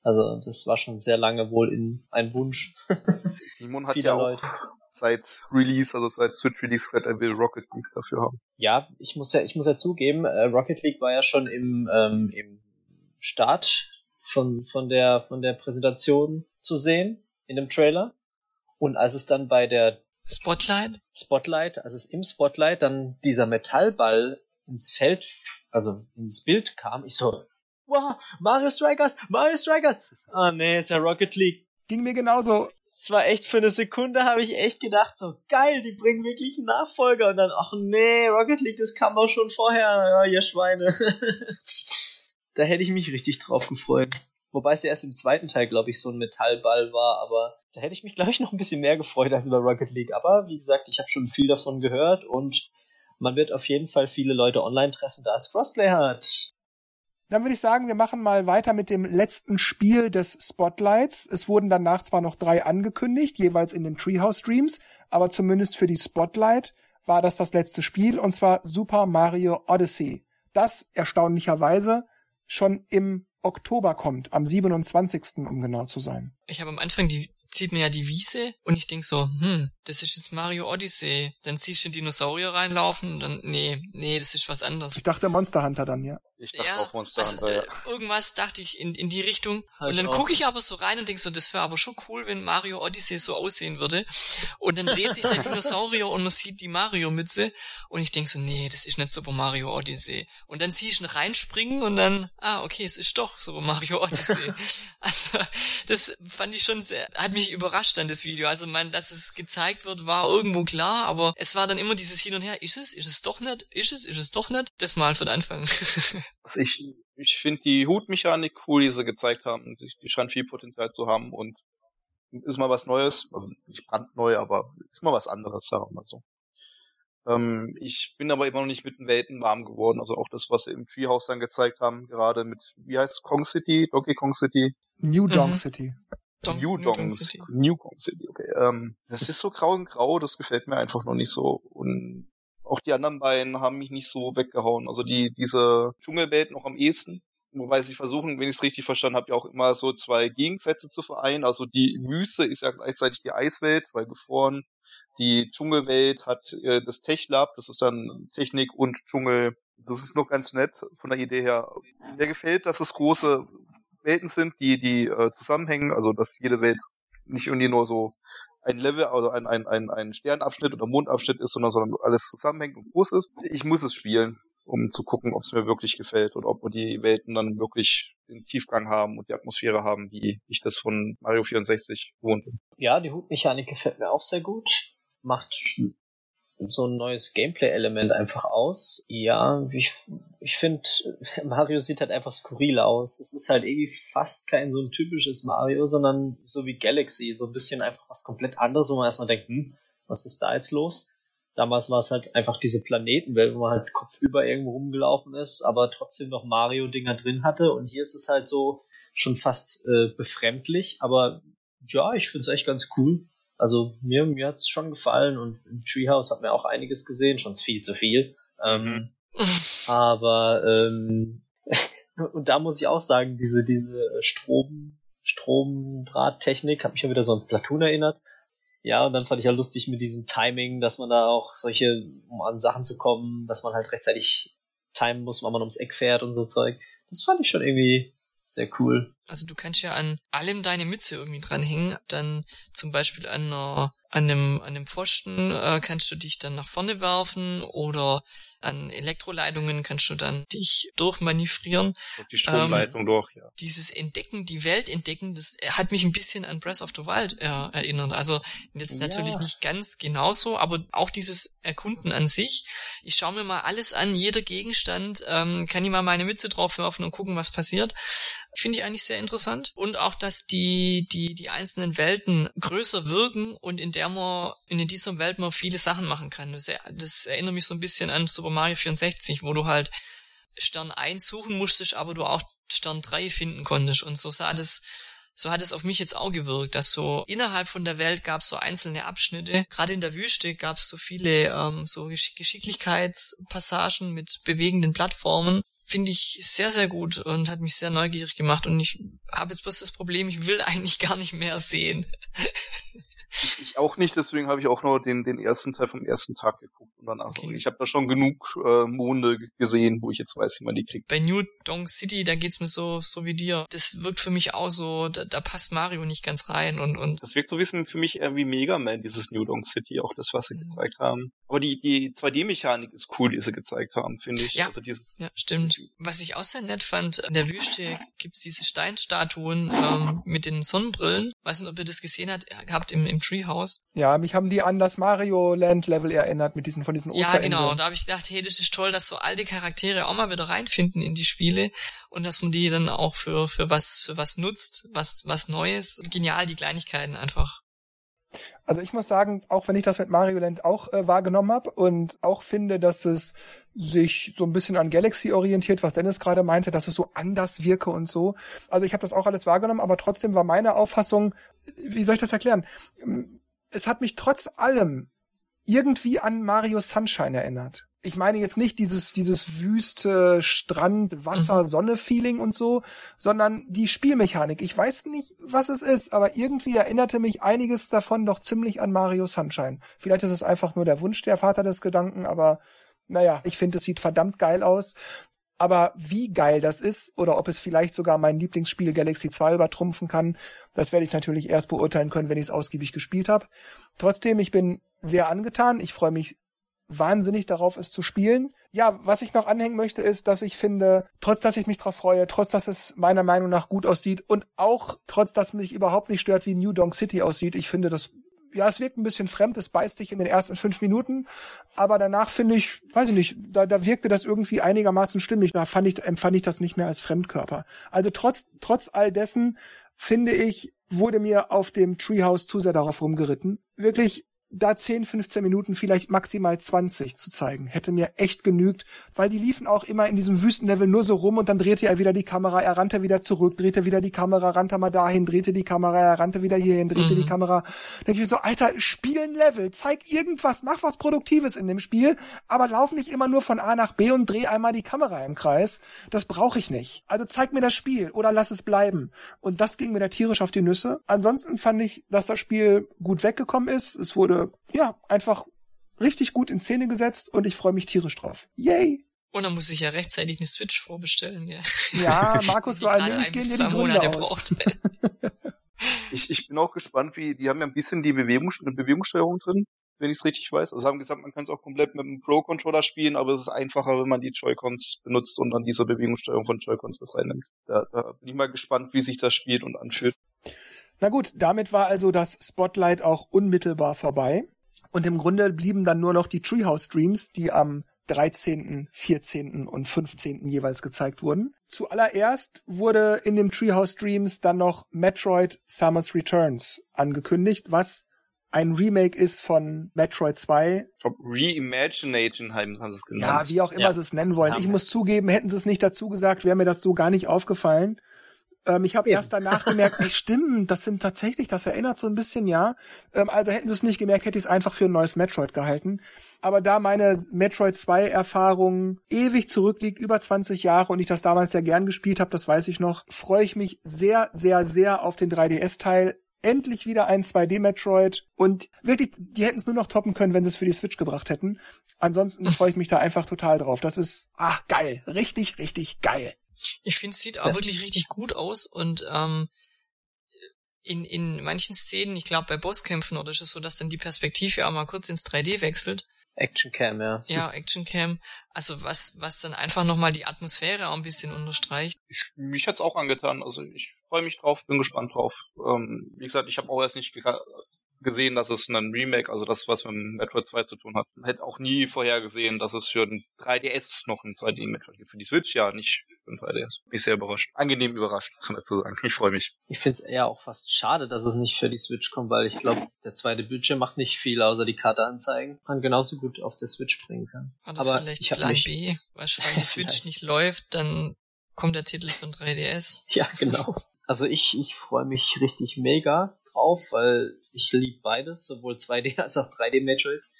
Also das war schon sehr lange wohl in ein Wunsch. Simon hat ja auch Leute seit Release, also seit Switch Release gesagt, er will Rocket League dafür haben. Ja, ich muss ja, ich muss ja zugeben, äh, Rocket League war ja schon im, ähm, im Start von, von der, von der Präsentation zu sehen, in dem Trailer. Und als es dann bei der Spotlight? Spotlight, als es im Spotlight dann dieser Metallball ins Feld, also ins Bild kam, ich so, wow, Mario Strikers, Mario Strikers. Ah nee, ist ja Rocket League. Ging mir genauso. Es war echt für eine Sekunde habe ich echt gedacht, so geil, die bringen wirklich einen Nachfolger und dann, ach nee, Rocket League, das kam doch schon vorher, ja, ihr Schweine. da hätte ich mich richtig drauf gefreut. Wobei es ja erst im zweiten Teil, glaube ich, so ein Metallball war, aber da hätte ich mich, glaube ich, noch ein bisschen mehr gefreut als über Rocket League. Aber wie gesagt, ich habe schon viel davon gehört und man wird auf jeden Fall viele Leute online treffen, da es Crossplay hat. Dann würde ich sagen, wir machen mal weiter mit dem letzten Spiel des Spotlights. Es wurden danach zwar noch drei angekündigt, jeweils in den Treehouse Streams, aber zumindest für die Spotlight war das das letzte Spiel, und zwar Super Mario Odyssey. Das erstaunlicherweise schon im Oktober kommt, am 27. um genau zu sein. Ich habe am Anfang die zieht mir ja die Wiese und ich denk so, hm, das ist jetzt Mario Odyssey. Dann siehst du den Dinosaurier reinlaufen und dann, nee, nee, das ist was anderes. Ich dachte Monster Hunter dann, ja. Ich dachte ja, auch Monster also, Hunter, ja. äh, irgendwas dachte ich in, in die Richtung. Hab und dann gucke ich aber so rein und denke so, das wäre aber schon cool, wenn Mario Odyssey so aussehen würde. Und dann dreht sich der Dinosaurier und man sieht die Mario-Mütze und ich denke so, nee, das ist nicht Super Mario Odyssey. Und dann ziehe ich ihn reinspringen und dann, ah, okay, es ist doch Super Mario Odyssey. also, das fand ich schon sehr, hat mich überrascht an das Video. Also, mein, dass es gezeigt wird, war irgendwo klar, aber es war dann immer dieses Hin und Her, ist es, ist es doch nicht, ist es, ist es doch nicht? Das mal für den Anfang. Also ich, ich finde die Hutmechanik cool, die sie gezeigt haben. Die, die scheint viel Potenzial zu haben und ist mal was Neues. Also nicht brandneu, aber ist mal was anderes, sagen wir mal so. Ähm, ich bin aber immer noch nicht mit den Welten warm geworden. Also auch das, was sie im Treehouse dann gezeigt haben, gerade mit, wie heißt Kong City? Donkey Kong City? New Dong Mhm. City. Don- New New Dong Dong City. New Dong City, okay. Ähm, das ist so grau und grau, das gefällt mir einfach noch nicht so. Und auch die anderen beiden haben mich nicht so weggehauen. Also die, diese Dschungelwelt noch am ehesten. Wobei sie versuchen, wenn ich es richtig verstanden habe, ja auch immer so zwei Gegensätze zu vereinen. Also die Wüste ist ja gleichzeitig die Eiswelt, weil gefroren. Die Dschungelwelt hat äh, das Tech-Lab, das ist dann Technik und Dschungel. Das ist noch ganz nett von der Idee her. Mir gefällt, dass es große Welten sind, die, die äh, zusammenhängen, also dass jede Welt nicht irgendwie nur so ein Level oder ein, ein, ein, ein Sternabschnitt oder Mondabschnitt ist, sondern, sondern alles zusammenhängt und groß ist. Ich muss es spielen, um zu gucken, ob es mir wirklich gefällt und ob die Welten dann wirklich den Tiefgang haben und die Atmosphäre haben, wie ich das von Mario 64 gewohnt. Ja, die Hutmechanik gefällt mir auch sehr gut. Macht so ein neues Gameplay-Element einfach aus. Ja, ich, ich finde, Mario sieht halt einfach skurril aus. Es ist halt irgendwie fast kein so ein typisches Mario, sondern so wie Galaxy, so ein bisschen einfach was komplett anderes, wo man erstmal denkt, hm, was ist da jetzt los? Damals war es halt einfach diese Planetenwelt, wo man halt kopfüber irgendwo rumgelaufen ist, aber trotzdem noch Mario-Dinger drin hatte. Und hier ist es halt so schon fast äh, befremdlich, aber ja, ich finde es echt ganz cool. Also mir, mir hat's schon gefallen und im Treehouse hat mir auch einiges gesehen, schon viel zu viel. Ähm, aber ähm, und da muss ich auch sagen, diese, diese Strom, Stromdrahttechnik hat mich ja wieder so ans Platoon erinnert. Ja, und dann fand ich ja lustig mit diesem Timing, dass man da auch solche, um an Sachen zu kommen, dass man halt rechtzeitig timen muss, wann man ums Eck fährt und so Zeug. Das fand ich schon irgendwie sehr cool. Also du kannst ja an allem deine Mütze irgendwie dranhängen. Dann zum Beispiel an, einer, an, einem, an einem Pfosten äh, kannst du dich dann nach vorne werfen oder an Elektroleitungen kannst du dann dich durchmanövrieren. Und die Stromleitung Ähm, durch, ja. Dieses Entdecken, die Welt entdecken, das hat mich ein bisschen an Breath of the Wild äh, erinnert. Also jetzt Ja. natürlich nicht ganz genauso, aber auch dieses Erkunden an sich. Ich schaue mir mal alles an, jeder Gegenstand, ähm, kann ich mal meine Mütze drauf werfen und gucken, was passiert. Finde ich eigentlich sehr interessant. Und auch, dass die, die, die einzelnen Welten größer wirken und in der man, in dieser Welt man viele Sachen machen kann. Das, das erinnert mich so ein bisschen an Super Mario 64, wo du halt Stern 1 suchen musstest, aber du auch Stern 3 finden konntest. Und so sah das, so hat es auf mich jetzt auch gewirkt, dass so innerhalb von der Welt gab es so einzelne Abschnitte. Gerade in der Wüste gab es so viele ähm, so Gesch Geschicklichkeitspassagen mit bewegenden Plattformen. Finde ich sehr, sehr gut und hat mich sehr neugierig gemacht. Und ich habe jetzt bloß das Problem, ich will eigentlich gar nicht mehr sehen. Ich auch nicht, deswegen habe ich auch nur den, den ersten Teil vom ersten Tag geguckt und danach. Okay. Und ich habe da schon genug äh, Monde gesehen, wo ich jetzt weiß, wie man die kriegt. Bei New Dong City, da geht's mir so, so wie dir. Das wirkt für mich auch so, da, da passt Mario nicht ganz rein und, und Das wirkt so ein bisschen für mich eher wie Mega Man, dieses New Donk City, auch das, was sie Mhm. gezeigt haben. Aber die, die 2D-Mechanik ist cool, die sie gezeigt haben, finde ich. Ja. Also dieses, Ja, stimmt. Was ich auch sehr nett fand, in der Wüste gibt's diese Steinstatuen ähm, mit den Sonnenbrillen. Weiß nicht, ob ihr das gesehen habt, habt im, im Treehouse. Ja, mich haben die an das Mario Land Level erinnert mit diesen von diesen Ja, Osterinseln. genau. Da habe ich gedacht, hey, das ist toll, dass so alte Charaktere auch mal wieder reinfinden in die Spiele und dass man die dann auch für, für was, für was nutzt, was, was Neues. Genial, die Kleinigkeiten einfach. Also ich muss sagen, auch wenn ich das mit Mario Land auch äh, wahrgenommen habe und auch finde, dass es sich so ein bisschen an Galaxy orientiert, was Dennis gerade meinte, dass es so anders wirke und so. Also ich habe das auch alles wahrgenommen, aber trotzdem war meine Auffassung, wie soll ich das erklären? Es hat mich trotz allem irgendwie an Mario Sunshine erinnert. Ich meine jetzt nicht dieses, dieses wüste Strand, Wasser, Sonne-Feeling und so, sondern die Spielmechanik. Ich weiß nicht, was es ist, aber irgendwie erinnerte mich einiges davon doch ziemlich an Mario Sunshine. Vielleicht ist es einfach nur der Wunsch der Vater des Gedanken, aber naja, ich finde, es sieht verdammt geil aus. Aber wie geil das ist oder ob es vielleicht sogar mein Lieblingsspiel Galaxy 2 übertrumpfen kann, das werde ich natürlich erst beurteilen können, wenn ich es ausgiebig gespielt habe. Trotzdem, ich bin sehr angetan. Ich freue mich wahnsinnig darauf, es zu spielen. Ja, was ich noch anhängen möchte, ist, dass ich finde, trotz dass ich mich darauf freue, trotz dass es meiner Meinung nach gut aussieht und auch trotz dass mich überhaupt nicht stört, wie New Donk City aussieht, ich finde das ja, es wirkt ein bisschen fremd, es beißt dich in den ersten fünf Minuten, aber danach finde ich, weiß ich nicht, da, da wirkte das irgendwie einigermaßen stimmig, da fand ich, empfand ich das nicht mehr als Fremdkörper. Also trotz, trotz all dessen, finde ich, wurde mir auf dem Treehouse zu sehr darauf rumgeritten. Wirklich da 10, 15 Minuten, vielleicht maximal 20 zu zeigen, hätte mir echt genügt, weil die liefen auch immer in diesem Wüstenlevel nur so rum und dann drehte er wieder die Kamera, er rannte wieder zurück, drehte wieder die Kamera, rannte mal dahin, drehte die Kamera, er rannte wieder hierhin, drehte mhm. die Kamera. Da denke ich so, Alter, spiel ein Level, zeig irgendwas, mach was Produktives in dem Spiel, aber lauf nicht immer nur von A nach B und dreh einmal die Kamera im Kreis. Das brauche ich nicht. Also zeig mir das Spiel oder lass es bleiben. Und das ging mir da tierisch auf die Nüsse. Ansonsten fand ich, dass das Spiel gut weggekommen ist. Es wurde ja, einfach richtig gut in Szene gesetzt und ich freue mich tierisch drauf. Yay! Und dann muss ich ja rechtzeitig eine Switch vorbestellen, ja. Ja, Markus, so allmählich gehen dir die Gründe Monate aus. ich, ich bin auch gespannt, wie, die haben ja ein bisschen die Bewegung, eine Bewegungssteuerung drin, wenn ich es richtig weiß. Also haben gesagt, man kann es auch komplett mit einem Pro-Controller spielen, aber es ist einfacher, wenn man die Joy-Cons benutzt und dann diese Bewegungssteuerung von Joy-Cons mit reinnimmt. Da, da bin ich mal gespannt, wie sich das spielt und anfühlt. Na gut, damit war also das Spotlight auch unmittelbar vorbei. Und im Grunde blieben dann nur noch die Treehouse Streams, die am 13., 14. und 15. jeweils gezeigt wurden. Zuallererst wurde in dem Treehouse Streams dann noch Metroid Summer's Returns angekündigt, was ein Remake ist von Metroid 2. Reimagination haben sie es genannt. Ja, wie auch immer ja, sie es nennen wollen. Ich muss zugeben, hätten sie es nicht dazu gesagt, wäre mir das so gar nicht aufgefallen. Ähm, ich habe erst danach gemerkt, ey, stimmt, das sind tatsächlich, das erinnert so ein bisschen, ja. Ähm, also hätten sie es nicht gemerkt, hätte ich es einfach für ein neues Metroid gehalten. Aber da meine Metroid 2 Erfahrung ewig zurückliegt, über 20 Jahre und ich das damals sehr gern gespielt habe, das weiß ich noch, freue ich mich sehr, sehr, sehr auf den 3DS-Teil. Endlich wieder ein 2D-Metroid und wirklich, die hätten es nur noch toppen können, wenn sie es für die Switch gebracht hätten. Ansonsten freue ich mich da einfach total drauf. Das ist, ach, geil. Richtig, richtig geil. Ich finde, es sieht auch ja. wirklich richtig gut aus und ähm, in, in manchen Szenen, ich glaube bei Bosskämpfen oder ist es so, dass dann die Perspektive auch mal kurz ins 3D wechselt. Actioncam, ja. Ja, Actioncam. Also was, was dann einfach nochmal die Atmosphäre auch ein bisschen unterstreicht. Ich, mich hat's auch angetan. Also ich freue mich drauf, bin gespannt drauf. Ähm, wie gesagt, ich habe auch erst nicht gesehen, dass es ein Remake, also das, was mit Metroid 2 zu tun hat. Hätte auch nie vorhergesehen, dass es für ein 3DS noch ein 2D-Metroid gibt. Für die Switch ja, nicht für ein 3DS. Bin ich sehr überrascht. Angenehm überrascht, muss man dazu sagen. Ich freue mich. Ich finde es eher auch fast schade, dass es nicht für die Switch kommt, weil ich glaube, der zweite Bildschirm macht nicht viel, außer die Karte anzeigen. Man genauso gut auf der Switch bringen kann. War das Aber vielleicht ich Plan mich... B? Weil die Switch nicht läuft, dann kommt der Titel von 3DS. Ja, genau. Also ich, ich freue mich richtig mega drauf, weil ich liebe beides, sowohl 2D als auch 3D Metroids.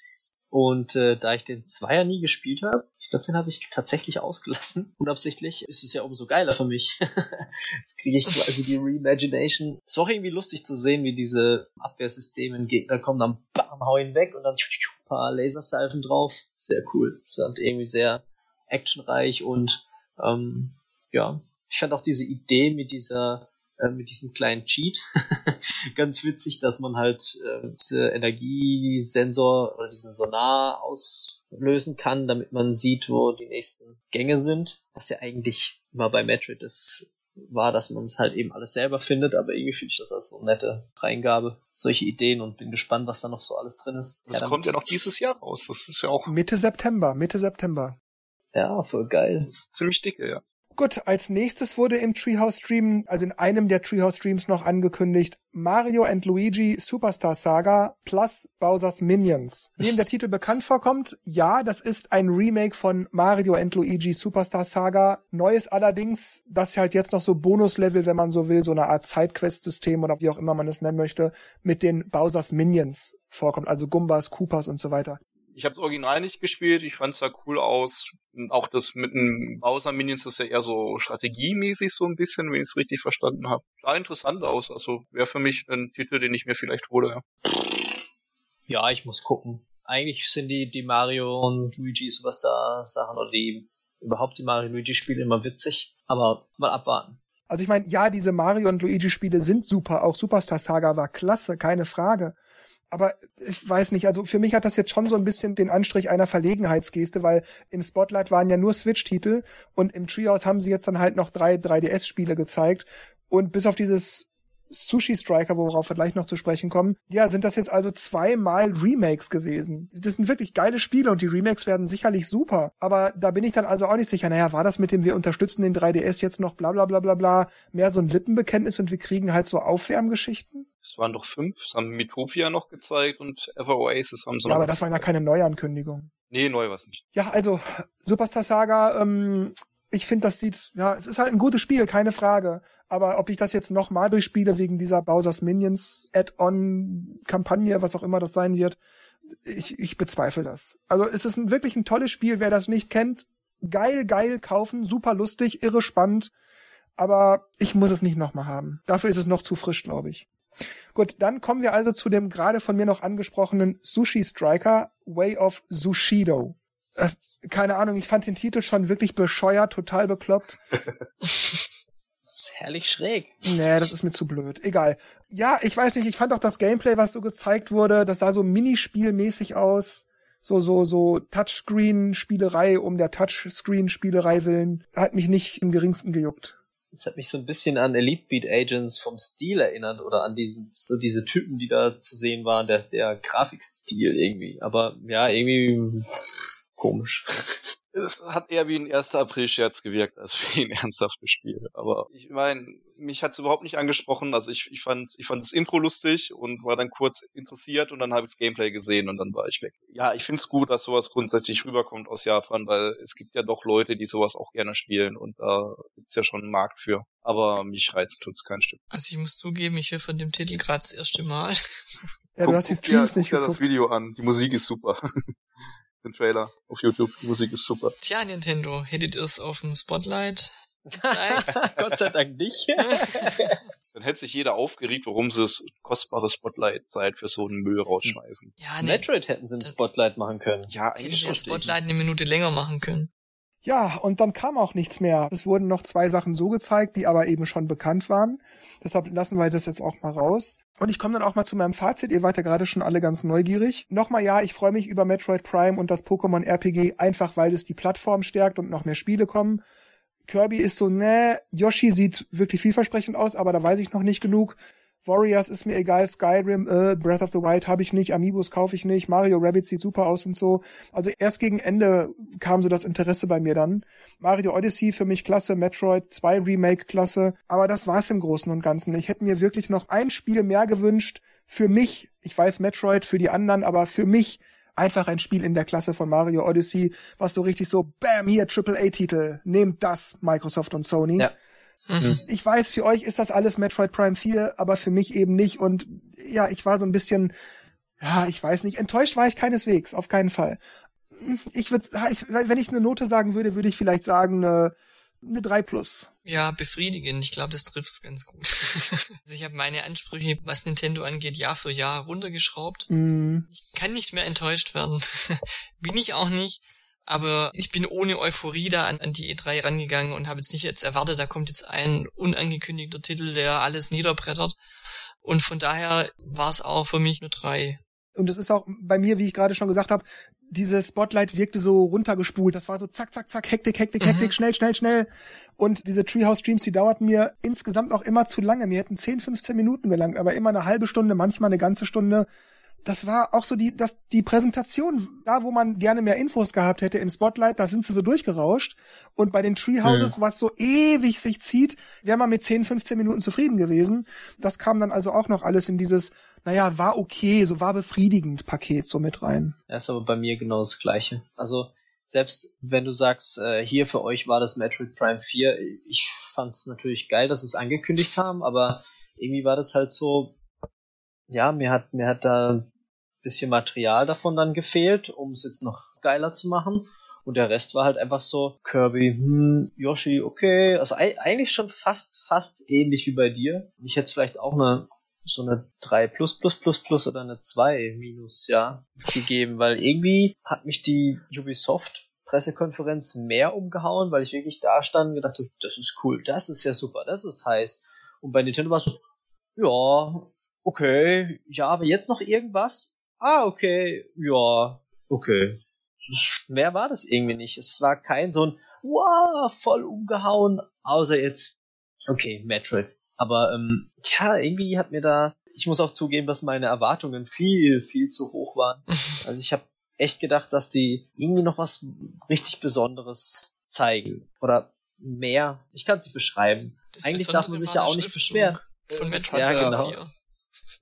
Und äh, da ich den Zweier nie gespielt habe, ich glaube, den habe ich tatsächlich ausgelassen. Unabsichtlich ist es ja umso geiler für mich. Jetzt kriege ich quasi die Reimagination. Es war auch irgendwie lustig zu sehen, wie diese Abwehrsysteme in Gegner kommen, dann bam, hau ihn weg und dann ein paar Lasersalven drauf. Sehr cool. Das ist halt irgendwie sehr actionreich und ähm, ja, ich fand auch diese Idee mit dieser äh, mit diesem kleinen Cheat. Ganz witzig, dass man halt äh, diese Energiesensor oder diesen Sonar auslösen kann, damit man sieht, wo die nächsten Gänge sind. Was ja eigentlich immer bei Metroid ist, war, dass man es halt eben alles selber findet, aber irgendwie finde ich das als so eine nette Reingabe, solche Ideen und bin gespannt, was da noch so alles drin ist. Das ja, kommt ja noch dieses Jahr raus. Das ist ja auch. Mitte September, Mitte September. Ja, voll geil. Das ist ziemlich dicke, ja. Gut, als nächstes wurde im Treehouse Stream, also in einem der Treehouse Streams noch angekündigt, Mario and Luigi Superstar Saga plus Bowser's Minions. Wem der Titel bekannt vorkommt, ja, das ist ein Remake von Mario and Luigi Superstar Saga. Neues allerdings, das halt jetzt noch so Bonuslevel, wenn man so will, so eine Art Sidequest-System oder wie auch immer man es nennen möchte, mit den Bowser's Minions vorkommt, also Gumbas, Koopas und so weiter. Ich habe das Original nicht gespielt, ich fand es da cool aus. Und auch das mit den Bowser Minions ist ja eher so strategiemäßig so ein bisschen, wenn ich es richtig verstanden habe. Sah interessant aus, also wäre für mich ein Titel, den ich mir vielleicht hole. Ja, ja ich muss gucken. Eigentlich sind die, die Mario und Luigi sowas da Sachen oder die überhaupt die Mario Luigi Spiele immer witzig, aber mal abwarten. Also ich meine, ja, diese Mario und Luigi Spiele sind super, auch Superstar Saga war klasse, keine Frage. Aber ich weiß nicht, also für mich hat das jetzt schon so ein bisschen den Anstrich einer Verlegenheitsgeste, weil im Spotlight waren ja nur Switch-Titel und im Treehouse haben sie jetzt dann halt noch drei 3DS-Spiele gezeigt. Und bis auf dieses Sushi Striker, worauf wir gleich noch zu sprechen kommen. Ja, sind das jetzt also zweimal Remakes gewesen. Das sind wirklich geile Spiele und die Remakes werden sicherlich super. Aber da bin ich dann also auch nicht sicher. Naja, war das mit dem wir unterstützen den 3DS jetzt noch bla bla bla bla bla mehr so ein Lippenbekenntnis und wir kriegen halt so Aufwärmgeschichten? Es waren doch fünf. Das haben Metopia noch gezeigt und Ever Oasis haben sie Ja, aber das waren ja keine Neuankündigungen. Nee, neu was nicht. Ja, also Superstar Saga, ähm, ich finde, das sieht, ja, es ist halt ein gutes Spiel, keine Frage. Aber ob ich das jetzt nochmal durchspiele wegen dieser Bowser's Minions Add-on-Kampagne, was auch immer das sein wird, ich, ich bezweifle das. Also es ist ein, wirklich ein tolles Spiel, wer das nicht kennt, geil, geil kaufen, super lustig, irre spannend. Aber ich muss es nicht nochmal haben. Dafür ist es noch zu frisch, glaube ich. Gut, dann kommen wir also zu dem gerade von mir noch angesprochenen Sushi Striker Way of Sushido. Äh, keine Ahnung, ich fand den Titel schon wirklich bescheuert, total bekloppt. Das ist herrlich schräg. Nee, das ist mir zu blöd. Egal. Ja, ich weiß nicht, ich fand auch das Gameplay, was so gezeigt wurde, das sah so Minispielmäßig aus. So, so, so Touchscreen-Spielerei um der Touchscreen-Spielerei willen. Hat mich nicht im geringsten gejuckt. Das hat mich so ein bisschen an Elite Beat Agents vom Stil erinnert oder an diesen, so diese Typen, die da zu sehen waren, der, der Grafikstil irgendwie. Aber ja, irgendwie komisch. Es hat eher wie ein 1. April-Scherz gewirkt, als wie ein ernsthaftes Spiel. Aber ich meine, mich hat's überhaupt nicht angesprochen. Also ich, ich fand, ich fand das Intro lustig und war dann kurz interessiert und dann habe ich das Gameplay gesehen und dann war ich weg. Ja, ich find's gut, dass sowas grundsätzlich rüberkommt aus Japan, weil es gibt ja doch Leute, die sowas auch gerne spielen und da gibt's ja schon einen Markt für. Aber mich reizt tut's kein Stück. Also ich muss zugeben, ich höre von dem Titel gerade das erste Mal. Ja, du hast die Streams dir, nicht guck dir geguckt. das Video an. Die Musik ist super. Den Trailer auf YouTube. Die Musik ist super. Tja, Nintendo, hättet ihr es auf dem Spotlight gezeigt? Gott sei Dank nicht. Dann hätte sich jeder aufgeregt, warum sie das kostbare Spotlight-Zeit für so einen Müll rausschmeißen. ja, nee. Metroid hätten sie im Spotlight machen können. Ja, Hätten eigentlich sie das verstehe ich. Spotlight eine Minute länger machen können. Ja, und dann kam auch nichts mehr. Es wurden noch zwei Sachen so gezeigt, die aber eben schon bekannt waren. Deshalb lassen wir das jetzt auch mal raus. Und ich komme dann auch mal zu meinem Fazit. Ihr wart ja gerade schon alle ganz neugierig. Nochmal ja, ich freue mich über Metroid Prime und das Pokémon RPG, einfach weil es die Plattform stärkt und noch mehr Spiele kommen. Kirby ist so, ne, Yoshi sieht wirklich vielversprechend aus, aber da weiß ich noch nicht genug. Warriors ist mir egal, Skyrim, äh, Breath of the Wild habe ich nicht, Amiibos kaufe ich nicht, Mario Rabbit sieht super aus und so. Also erst gegen Ende kam so das Interesse bei mir dann. Mario Odyssey für mich klasse, Metroid 2 Remake klasse, aber das war's im Großen und Ganzen. Ich hätte mir wirklich noch ein Spiel mehr gewünscht für mich. Ich weiß Metroid für die anderen, aber für mich einfach ein Spiel in der Klasse von Mario Odyssey, was so richtig so, bam, hier AAA-Titel, nehmt das, Microsoft und Sony. Ja. Mhm. Ich weiß, für euch ist das alles Metroid Prime 4, aber für mich eben nicht. Und ja, ich war so ein bisschen, ja, ich weiß nicht, enttäuscht war ich keineswegs, auf keinen Fall. Ich würde, ich, wenn ich eine Note sagen würde, würde ich vielleicht sagen eine, eine 3 plus. Ja, befriedigend. Ich glaube, das trifft's ganz gut. also ich habe meine Ansprüche, was Nintendo angeht, Jahr für Jahr runtergeschraubt. Mm, Ich kann nicht mehr enttäuscht werden. Bin ich auch nicht. Aber ich bin ohne Euphorie da an, an die E3 rangegangen und habe jetzt nicht jetzt erwartet, da kommt jetzt ein unangekündigter Titel, der alles niederbrettert. Und von daher war es auch für mich nur drei. Und es ist auch bei mir, wie ich gerade schon gesagt habe, dieses Spotlight wirkte so runtergespult. Das war so zack, zack, zack, Hektik, Hektik, Mhm. Hektik, schnell, schnell, schnell. Und diese Treehouse-Streams, die dauerten mir insgesamt auch immer zu lange. Mir hätten 10, 15 Minuten gelangt, aber immer eine halbe Stunde, manchmal eine ganze Stunde. Das war auch so die, das, die Präsentation, da wo man gerne mehr Infos gehabt hätte im Spotlight, da sind sie so durchgerauscht. Und bei den Treehouses, was so ewig sich zieht, wäre man mit 10, 15 Minuten zufrieden gewesen. Das kam dann also auch noch alles in dieses, naja, war okay, so war befriedigend Paket so mit rein. Das ist aber bei mir genau das Gleiche. Also, selbst wenn du sagst, äh, hier für euch war das Metroid Prime 4, ich fand's natürlich geil, dass sie es angekündigt haben, aber irgendwie war das halt so, ja, mir hat, mir hat da ein bisschen Material davon dann gefehlt, um es jetzt noch geiler zu machen. Und der Rest war halt einfach so, Kirby, hm, Yoshi, okay, also ei- eigentlich schon fast, fast ähnlich wie bei dir. Ich hätte vielleicht auch eine, so eine 3 plus plus plus plus oder eine 2 minus, ja, gegeben, weil irgendwie hat mich die Ubisoft Pressekonferenz mehr umgehauen, weil ich wirklich da stand und gedacht habe, das ist cool, das ist ja super, das ist heiß. Und bei Nintendo war es so, ja, okay, ja, aber jetzt noch irgendwas? Ah, okay, ja, okay. Mehr war das irgendwie nicht. Es war kein so ein, wow, voll umgehauen, außer jetzt, okay, Metroid. Aber ähm, ja, irgendwie hat mir da, ich muss auch zugeben, dass meine Erwartungen viel, viel zu hoch waren. Also ich habe echt gedacht, dass die irgendwie noch was richtig Besonderes zeigen. Oder mehr. Ich kann es nicht beschreiben. Das Eigentlich darf man sich ja auch nicht beschweren. Von Metroid ja, genau. 4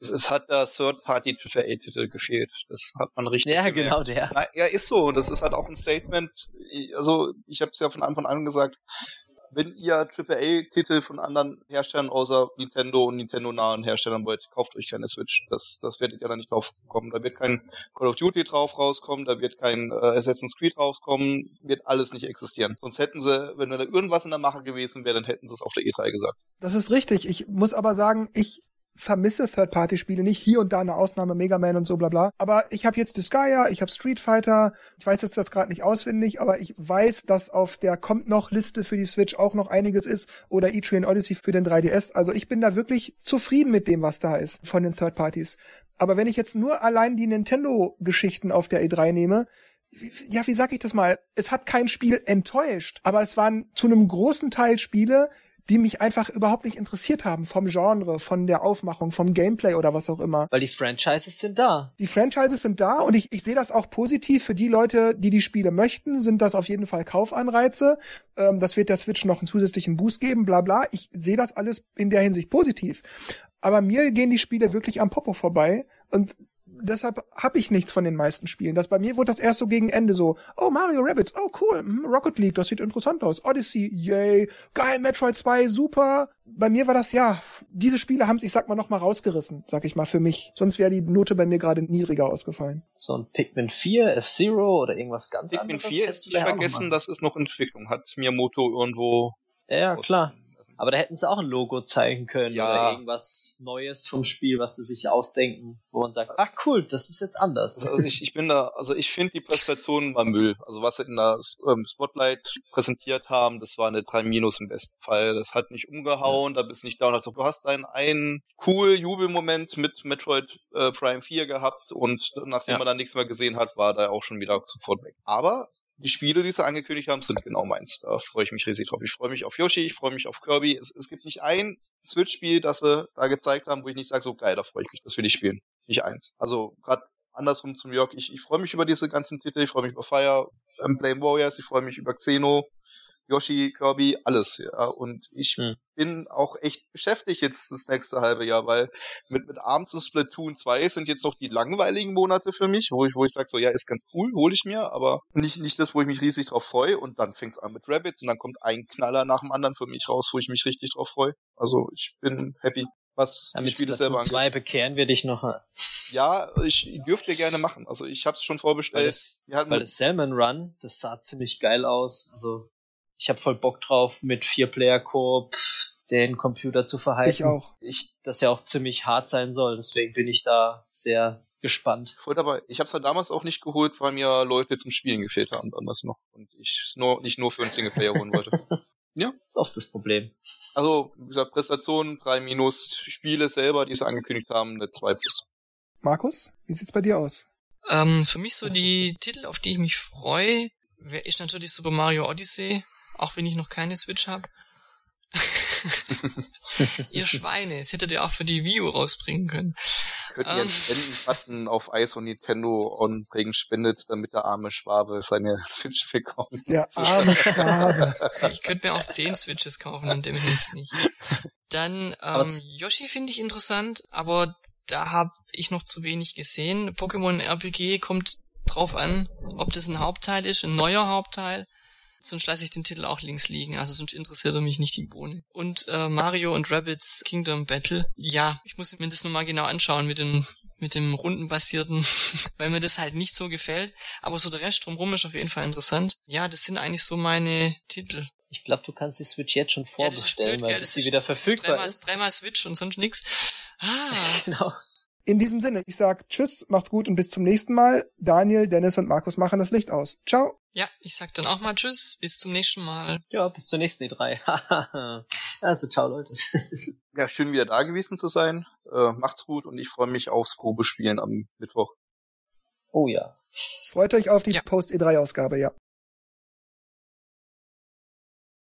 es hat der Third-Party AAA-Titel gefehlt. Das hat man richtig. Ja, gemerkt. genau der. Na, ja, ist so. Und das ist halt auch ein Statement. Also, ich habe es ja von Anfang an gesagt. Wenn ihr AAA-Titel von anderen Herstellern außer Nintendo und Nintendo-nahen Herstellern wollt, kauft euch keine Switch. Das, das werdet ihr da nicht drauf kommen. Da wird kein Call of Duty drauf rauskommen, da wird kein äh, Assassin's Creed rauskommen, wird alles nicht existieren. Sonst hätten sie, wenn da irgendwas in der Mache gewesen wäre, dann hätten sie es auf der E3 gesagt. Das ist richtig. Ich muss aber sagen, ich vermisse Third-Party-Spiele nicht. Hier und da eine Ausnahme, Mega Man und so bla bla. Aber ich habe jetzt Disgaea, ich habe Street Fighter. Ich weiß jetzt das gerade nicht auswendig, aber ich weiß, dass auf der kommt noch Liste für die Switch auch noch einiges ist oder E-Train Odyssey für den 3DS. Also ich bin da wirklich zufrieden mit dem, was da ist von den Third-Parties. Aber wenn ich jetzt nur allein die Nintendo-Geschichten auf der E3 nehme, ja, wie sag ich das mal? Es hat kein Spiel enttäuscht, aber es waren zu einem großen Teil Spiele, die mich einfach überhaupt nicht interessiert haben vom Genre, von der Aufmachung, vom Gameplay oder was auch immer. Weil die Franchises sind da. Die Franchises sind da und ich, ich sehe das auch positiv für die Leute, die die Spiele möchten, sind das auf jeden Fall Kaufanreize. Ähm, das wird der Switch noch einen zusätzlichen Boost geben, bla bla. Ich sehe das alles in der Hinsicht positiv. Aber mir gehen die Spiele wirklich am Popo vorbei und deshalb habe ich nichts von den meisten Spielen. Das bei mir wurde das erst so gegen Ende so, oh Mario Rabbits, oh cool, hm, Rocket League, das sieht interessant aus. Odyssey, yay, geil, Metroid 2, super. Bei mir war das ja, diese Spiele haben es, ich sag mal, noch mal rausgerissen, sag ich mal, für mich. Sonst wäre die Note bei mir gerade niedriger ausgefallen. So ein Pikmin 4, F-Zero oder irgendwas ganz Pikmin anderes. Pikmin 4 ist nicht vergessen, das ist noch Entwicklung, hat Miyamoto irgendwo ja, ja klar. Aber da hätten sie auch ein Logo zeigen können ja. oder irgendwas Neues vom Spiel, was sie sich ausdenken, wo man sagt, ach cool, das ist jetzt anders. Also ich, ich bin da, also ich finde die Präsentation war Müll. Also was sie in der ähm, Spotlight präsentiert haben, das war eine 3 Minus im besten Fall. Das hat nicht umgehauen, ja. da bist nicht down. Also du hast einen, einen cool Jubelmoment mit Metroid äh, Prime 4 gehabt und nachdem ja. man dann nichts mehr gesehen hat, war da auch schon wieder sofort weg. Aber die Spiele, die sie angekündigt haben, sind genau meins. Da freue ich mich riesig drauf. Ich freue mich auf Yoshi, ich freue mich auf Kirby. Es, es gibt nicht ein Switch-Spiel, das sie da gezeigt haben, wo ich nicht sage, so geil, da freue ich mich, das will ich spielen. Nicht eins. Also gerade andersrum zum Jörg, ich, ich freue mich über diese ganzen Titel, ich freue mich über Fire Emblem Warriors, ich freue mich über Xeno, Yoshi, Kirby, alles, ja. Und ich hm. bin auch echt beschäftigt jetzt das nächste halbe Jahr, weil mit, mit Arms und Splatoon 2 sind jetzt noch die langweiligen Monate für mich, wo ich, wo ich sage so, ja, ist ganz cool, hole ich mir, aber nicht, nicht das, wo ich mich riesig drauf freue. Und dann fängt's an mit Rabbits und dann kommt ein Knaller nach dem anderen für mich raus, wo ich mich richtig drauf freue. Also ich bin happy was ja, mit Spiele selber angeht. zwei bekehren wir dich noch. Ja, ich dürfte gerne machen. Also ich habe es schon vorbestellt. Weil, es, weil das Salmon Run, das sah ziemlich geil aus. Also ich habe voll Bock drauf, mit vier Player Koop den Computer zu verheizen. Ich auch. Ich, das ja auch ziemlich hart sein soll, deswegen bin ich da sehr gespannt. Voll dabei. Ich habe es halt damals auch nicht geholt, weil mir Leute zum Spielen gefehlt haben damals noch und ich nur nicht nur für einen Singleplayer holen wollte. Ja. Ist oft das Problem. Also, wie gesagt, Präsentation 3 minus, Spiele selber, die sie angekündigt haben, eine 2 plus. Markus, wie sieht's bei dir aus? Ähm, für mich so die Titel, auf die ich mich freue, ist natürlich Super Mario Odyssey auch wenn ich noch keine Switch habe. ihr Schweine, es hättet ihr auch für die Wii U rausbringen können. Könnt ihr einen ähm. Spenden-Button auf Eis und Nintendo und bringen spendet, damit der arme Schwabe seine Switch bekommt. Der arme Schwabe. ich könnte mir auch zehn Switches kaufen und dem jetzt nicht. Dann ähm, Yoshi finde ich interessant, aber da habe ich noch zu wenig gesehen. Pokémon RPG kommt drauf an, ob das ein Hauptteil ist, ein neuer Hauptteil sonst lasse ich den Titel auch links liegen. Also sonst interessiert er mich nicht die Bohne. Und äh, Mario und Rabbits Kingdom Battle. Ja, ich muss mir das nochmal genau anschauen mit dem mit dem rundenbasierten, weil mir das halt nicht so gefällt. Aber so der Rest drumherum ist auf jeden Fall interessant. Ja, das sind eigentlich so meine Titel. Ich glaube, du kannst die Switch jetzt schon vorbestellen, ja, blöd, weil sie wieder verfügbar dreimal, ist. Dreimal Switch und sonst nix. Ah. genau. In diesem Sinne, ich sag Tschüss, macht's gut und bis zum nächsten Mal. Daniel, Dennis und Markus machen das Licht aus. Ciao. Ja, ich sag dann auch mal Tschüss, bis zum nächsten Mal. Ja, bis zur nächsten E3. also ciao Leute. ja, schön wieder da gewesen zu sein. Äh, macht's gut und ich freue mich aufs Probespielen am Mittwoch. Oh ja. Freut euch auf die Ja. Post-E3-Ausgabe, ja.